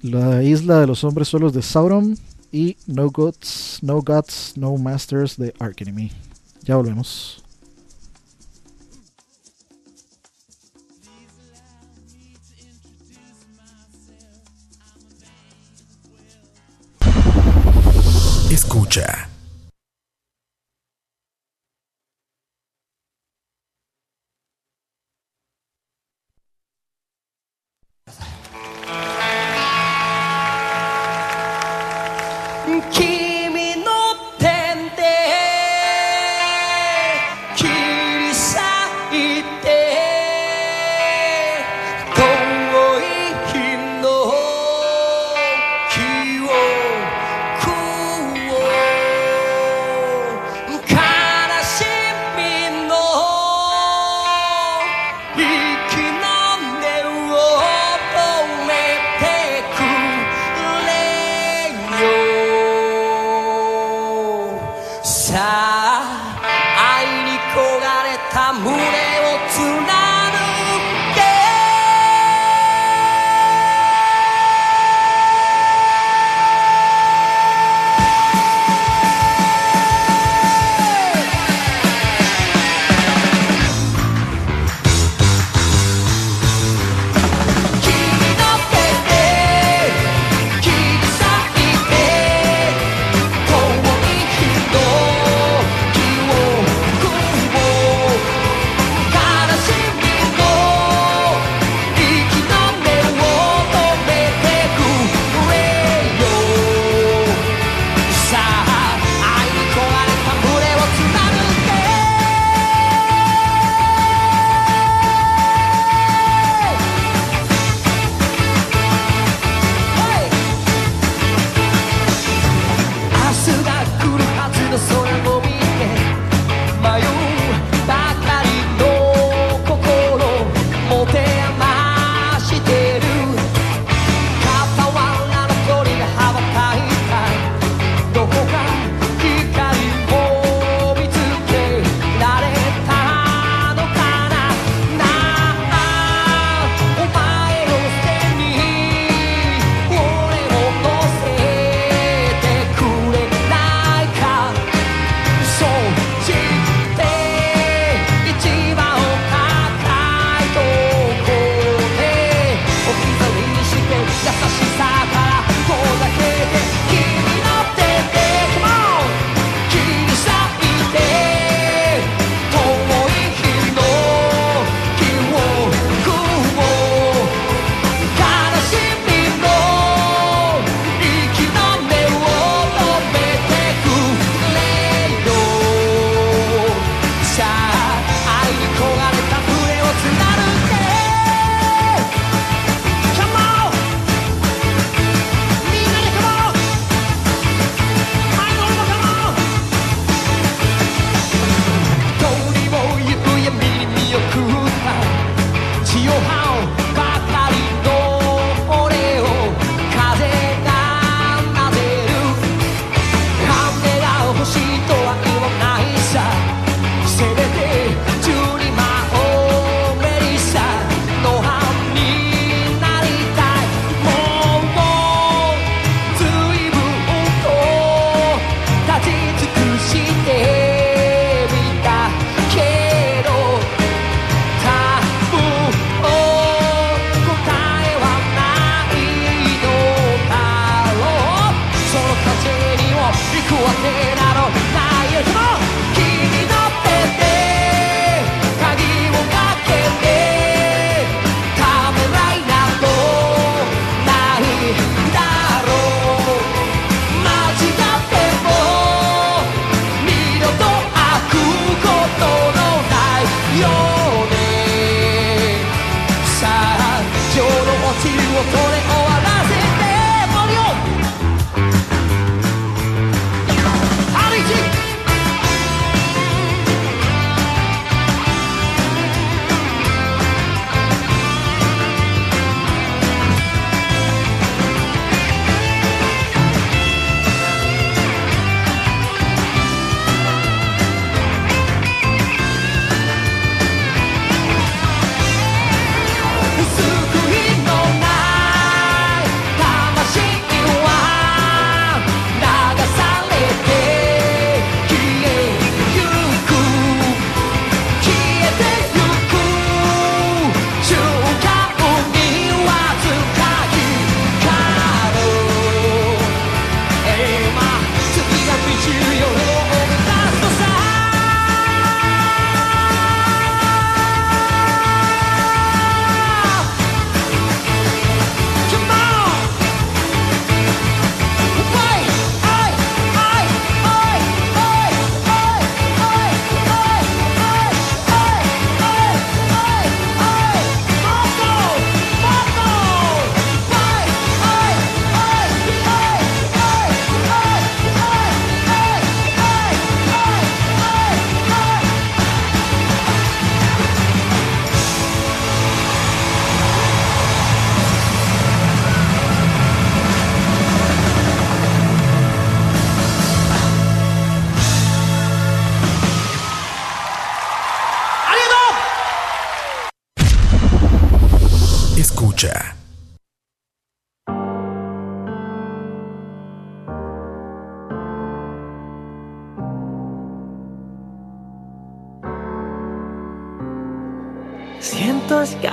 La isla de los hombres solos de Sauron. Y No Gods, No Gods, No Masters de Ark Enemy. Ya volvemos. Escucha.「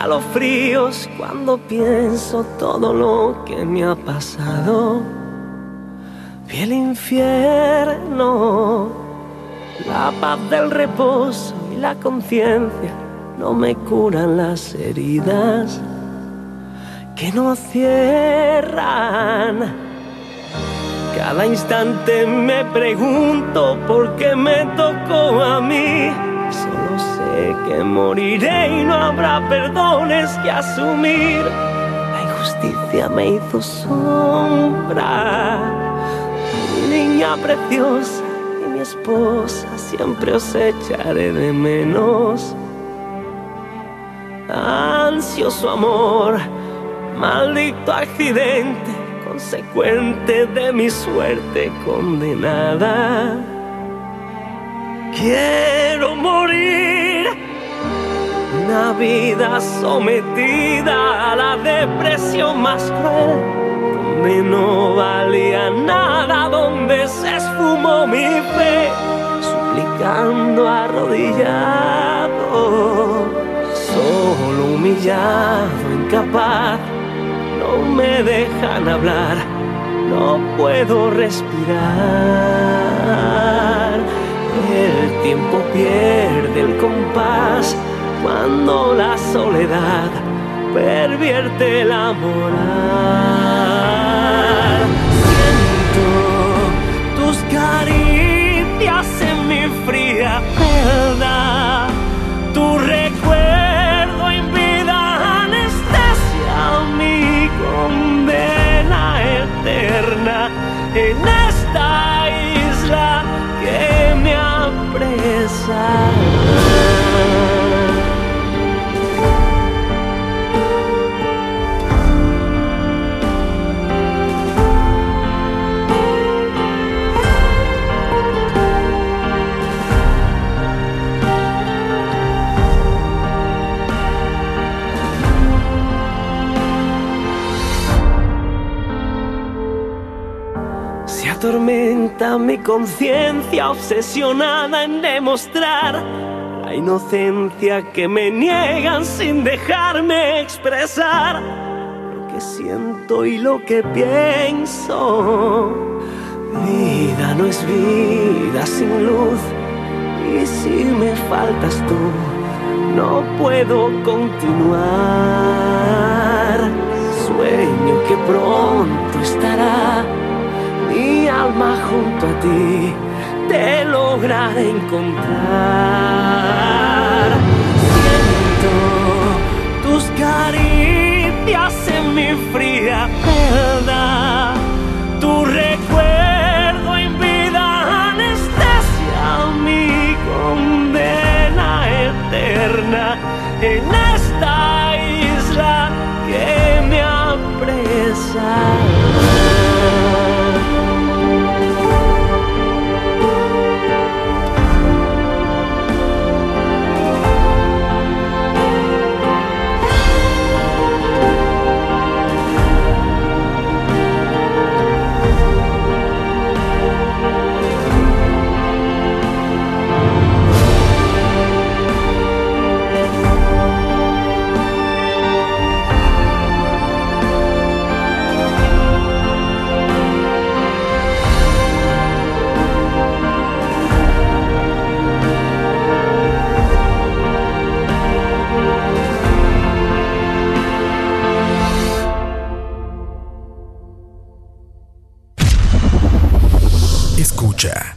escalofríos cuando pienso todo lo que me ha pasado. Vi el infierno, la paz del reposo y la conciencia no me curan las heridas que no cierran. Cada instante me pregunto por qué me tocó a mí. Que moriré y no habrá perdones que asumir. La injusticia me hizo sombra. Mi niña preciosa y mi esposa siempre os echaré de menos. Ansioso amor, maldito accidente, consecuente de mi suerte condenada. Quiero morir, una vida sometida a la depresión más cruel, donde no valía nada, donde se esfumó mi fe, suplicando arrodillado, solo humillado, incapaz, no me dejan hablar, no puedo respirar. El tiempo pierde el compás cuando la soledad pervierte la moral. Siento tus caricias en mi fría celda, tu recuerdo en anestesia mi condena eterna en esta isla que me apresa. Atormenta mi conciencia obsesionada en demostrar la inocencia que me niegan sin dejarme expresar lo que siento y lo que pienso. Vida no es vida sin luz y si me faltas tú no puedo continuar. Sueño que pronto estará alma junto a ti te lograré encontrar. Siento tus caricias en mi fría celda, tu recuerdo en vida anestesia mi condena eterna en esta isla que me apresa. Передача.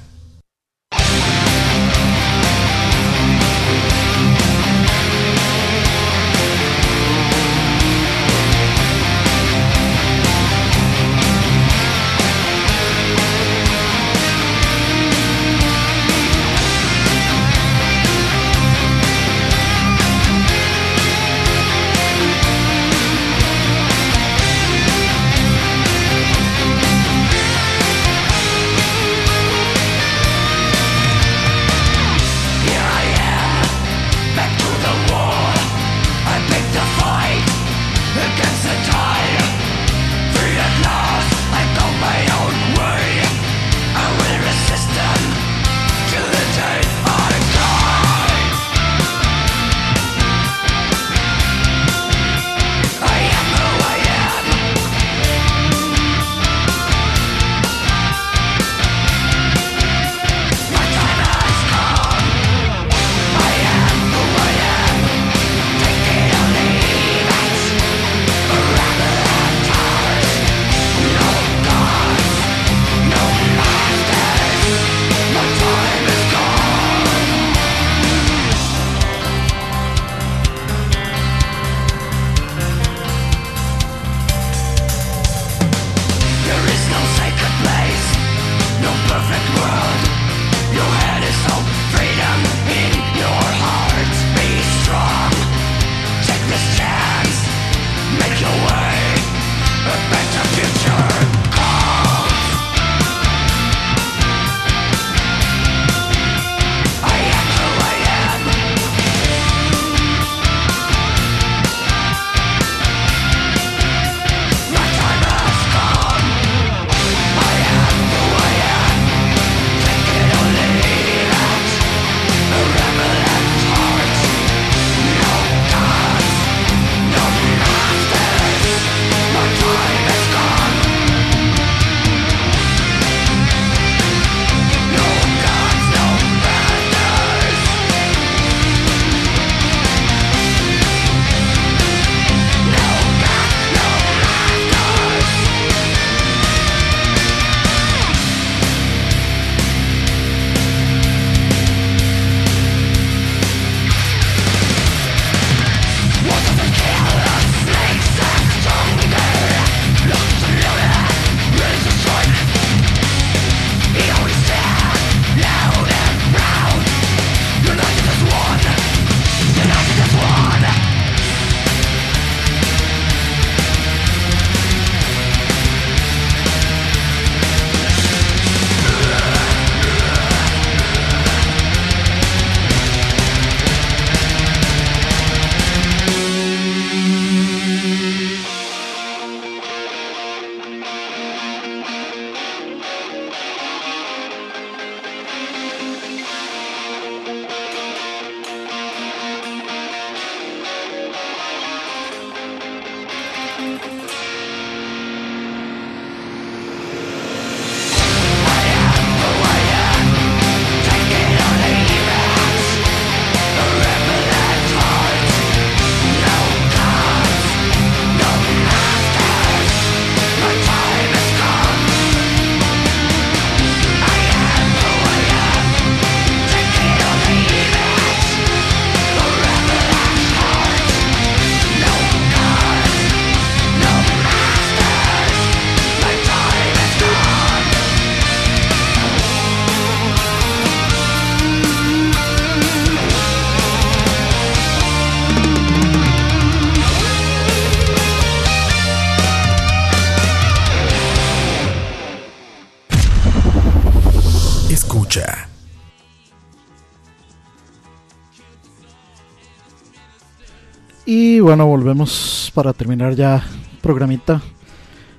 Bueno, volvemos para terminar ya programita.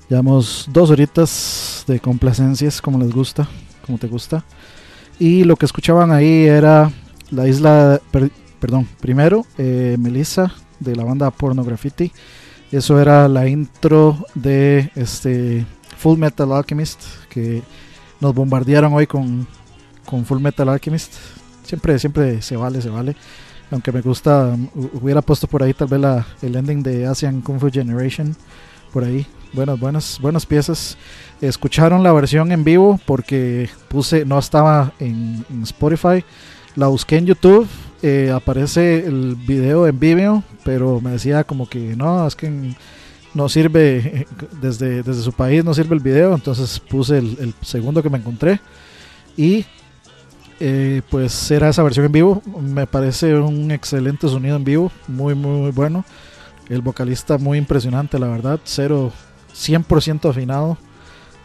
Llevamos dos horitas de complacencias, como les gusta, como te gusta. Y lo que escuchaban ahí era la isla, per- perdón, primero, eh, Melissa de la banda Porno Graffiti. Eso era la intro de este Full Metal Alchemist, que nos bombardearon hoy con, con Full Metal Alchemist. Siempre, siempre se vale, se vale. Aunque me gusta, hu- hubiera puesto por ahí tal vez la, el ending de Asian Kung Fu Generation. Por ahí. Buenas, buenas, buenas piezas. Escucharon la versión en vivo porque puse, no estaba en, en Spotify. La busqué en YouTube. eh, aparece el video en Vimeo, pero me decía como que no, es que no sirve desde, desde su país, no sirve el video. Entonces puse el, el segundo que me encontré. Y eh, pues era esa versión en vivo. Me parece un excelente sonido en vivo, muy, muy, muy bueno. El vocalista muy impresionante, la verdad. Cero, 100% afinado.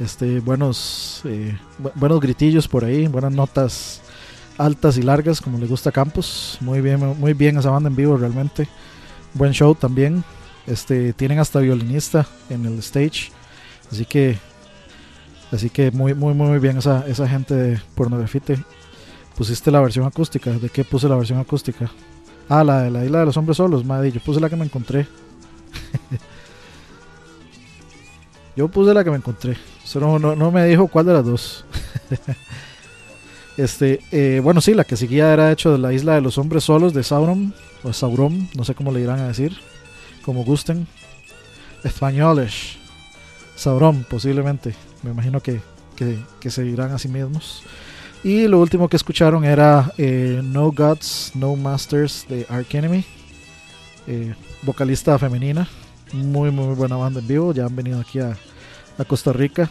Este, buenos, eh, bu- buenos gritillos por ahí, buenas notas altas y largas, como le gusta a Campos. Muy bien, muy bien esa banda en vivo, realmente. Buen show también. Este, tienen hasta violinista en el stage. Así que, así que muy, muy, muy bien esa, esa gente de pornografite. Pusiste la versión acústica. ¿De qué puse la versión acústica? Ah, la de la isla de los hombres solos, madre. Yo puse la que me encontré. Yo puse la que me encontré. Eso no, no, no me dijo cuál de las dos. este, eh, bueno, sí, la que seguía era hecho de la isla de los hombres solos de Sauron. O Sauron, no sé cómo le irán a decir. Como gusten. Españoles. Sauron, posiblemente. Me imagino que, que, que se dirán a sí mismos. Y lo último que escucharon era eh, No Gods, No Masters de Ark Enemy. Eh, vocalista femenina. Muy, muy buena banda en vivo. Ya han venido aquí a, a Costa Rica.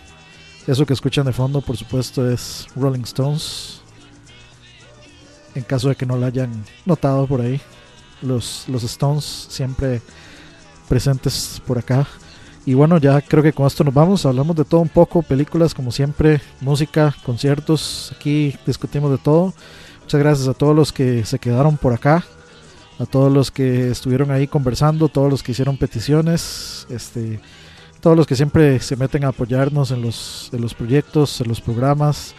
Eso que escuchan de fondo, por supuesto, es Rolling Stones. En caso de que no la hayan notado por ahí. Los, los Stones siempre presentes por acá. Y bueno, ya creo que con esto nos vamos. Hablamos de todo un poco, películas como siempre, música, conciertos. Aquí discutimos de todo. Muchas gracias a todos los que se quedaron por acá, a todos los que estuvieron ahí conversando, todos los que hicieron peticiones, este, todos los que siempre se meten a apoyarnos en los, en los proyectos, en los programas.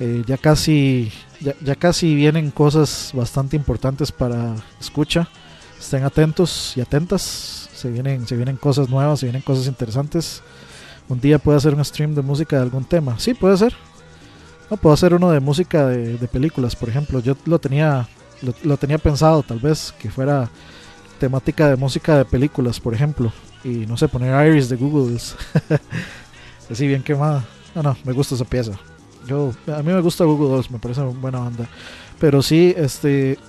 Eh, ya casi, ya, ya casi vienen cosas bastante importantes para escucha. Estén atentos y atentas. Se vienen, se vienen cosas nuevas, se vienen cosas interesantes. Un día puedo hacer un stream de música de algún tema. Sí, puede ser. No, puedo hacer uno de música de, de películas, por ejemplo. Yo lo tenía, lo, lo tenía pensado, tal vez, que fuera temática de música de películas, por ejemplo. Y no sé, poner Iris de Google. Así bien quemada. No, no, me gusta esa pieza. Yo, a mí me gusta Google Dolls, me parece una buena banda. Pero sí, este,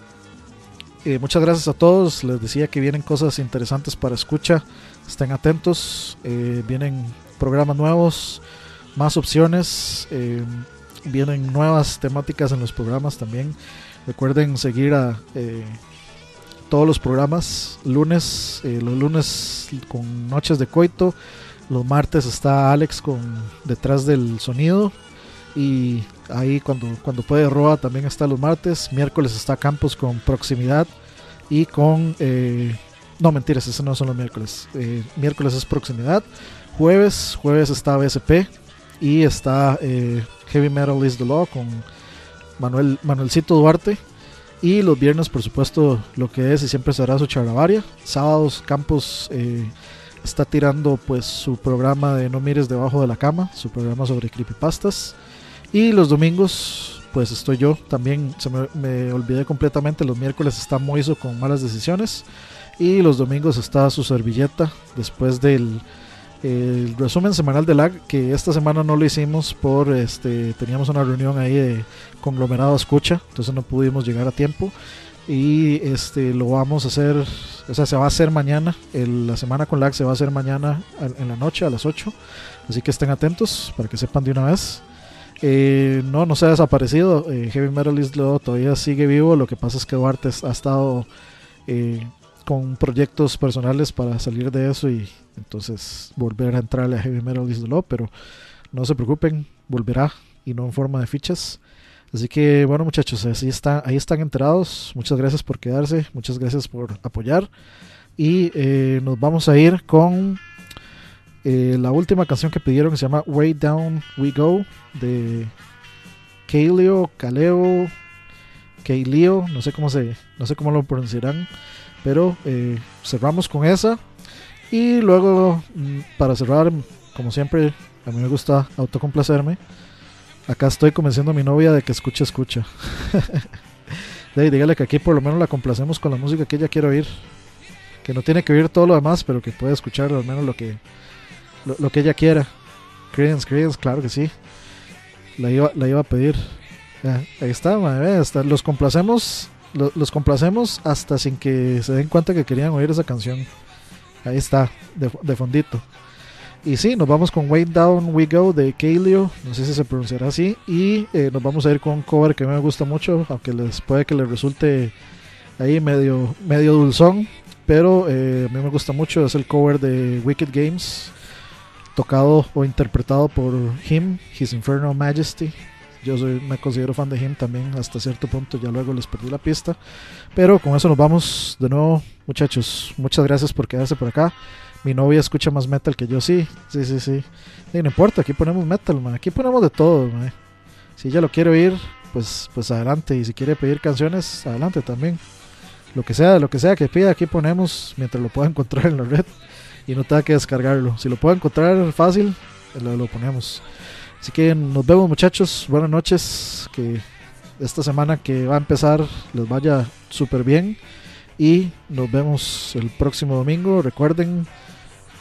eh, muchas gracias a todos. Les decía que vienen cosas interesantes para escucha. Estén atentos. eh, vienen programas nuevos, más opciones. eh, vienen nuevas temáticas en los programas también. Recuerden seguir a todos los programas. Lunes, los lunes con Noches de Coito. Los martes está Alex con detrás del sonido. Y ahí cuando, cuando puede Roa también está los martes. Miércoles está Campos con proximidad. Y con... eh, no, mentiras, esos no son los miércoles. Eh, miércoles es proximidad. Jueves, jueves está BSP. Y está eh, Heavy Metal is the Law con Manuel, Manuelcito Duarte. Y los viernes, por supuesto, lo que es y siempre será su charlavaria. Sábados, Campos está tirando pues su programa de No mires debajo de la cama, su programa sobre creepypastas. Y los domingos, pues estoy yo. También se me, olvidé completamente. Los miércoles está Moiso con malas decisiones. Y los domingos está su servilleta después del el resumen semanal de LAG, que esta semana no lo hicimos por este teníamos una reunión ahí de conglomerado escucha, entonces no pudimos llegar a tiempo. Y este lo vamos a hacer, o sea, se va a hacer mañana. la semana con LAG se va a hacer mañana en la noche a las 8. Así que estén atentos para que sepan de una vez. Eh, no, no se ha desaparecido. eh, Heavy Metal is Law todavía sigue vivo. Lo que pasa es que Duarte ha estado eh, con proyectos personales para salir de eso y entonces volver a entrarle a Heavy Metal is Law, pero no se preocupen, volverá y no en forma de fichas. Así que bueno muchachos, así está, ahí están enterados. Muchas gracias por quedarse, muchas gracias por apoyar. Y eh, nos vamos a ir con eh, la última canción que pidieron se llama Way Down We Go de Kaleo, Kaleo, Keilio, no sé cómo se, no sé cómo lo pronunciarán, pero eh, cerramos con esa y luego mm, para cerrar, como siempre, a mí me gusta autocomplacerme. Acá estoy convenciendo a mi novia de que escuche, escucha. De dígale que aquí por lo menos la complacemos con la música que ella quiere oír. Que no tiene que oír todo lo demás, pero que puede escuchar al menos lo que, lo, que ella quiera. Creedence, Creedence, claro que sí. La iba, la iba a pedir. Ahí está, madre, hasta los complacemos. lo- los complacemos hasta sin que se den cuenta que querían oír esa canción. Ahí está, de, de fondito. Y sí, nos vamos con Way Down We Go de Kaleo, no sé si se pronunciará así. Y eh, nos vamos a ir con un cover que a mí me gusta mucho, aunque les puede que les resulte ahí medio, medio dulzón. Pero eh, a mí me gusta mucho, es el cover de Wicked Games, tocado o interpretado por Him, His Infernal Majesty. Yo soy, me considero fan de Him también hasta cierto punto, ya luego les perdí la pista. Pero con eso nos vamos de nuevo, muchachos. Muchas gracias por quedarse por acá. Mi novia escucha más metal que yo, sí, sí, sí, sí. No importa, aquí ponemos metal, man. aquí ponemos de todo. man. Si ella lo quiere oír, pues, pues adelante. Y si quiere pedir canciones, adelante también. Lo que sea, lo que sea que pida, aquí ponemos mientras lo pueda encontrar en la red y no tenga que descargarlo. Si lo puedo encontrar fácil, lo, ponemos. Así que nos vemos muchachos, buenas noches, que esta semana que va a empezar les vaya súper bien y nos vemos el próximo domingo. Recuerden,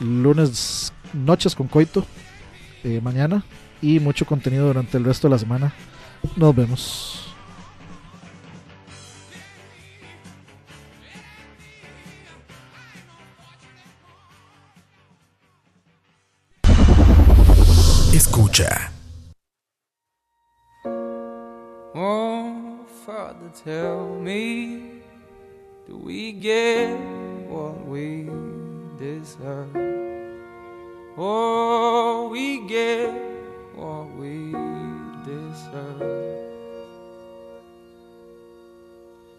lunes noches con coito, eh, mañana y mucho contenido durante el resto de la semana. Nos vemos. Escucha. Oh, Father, tell me, do we get what we deserve? Oh, we get what we deserve.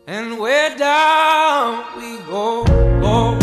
And where down we go, oh,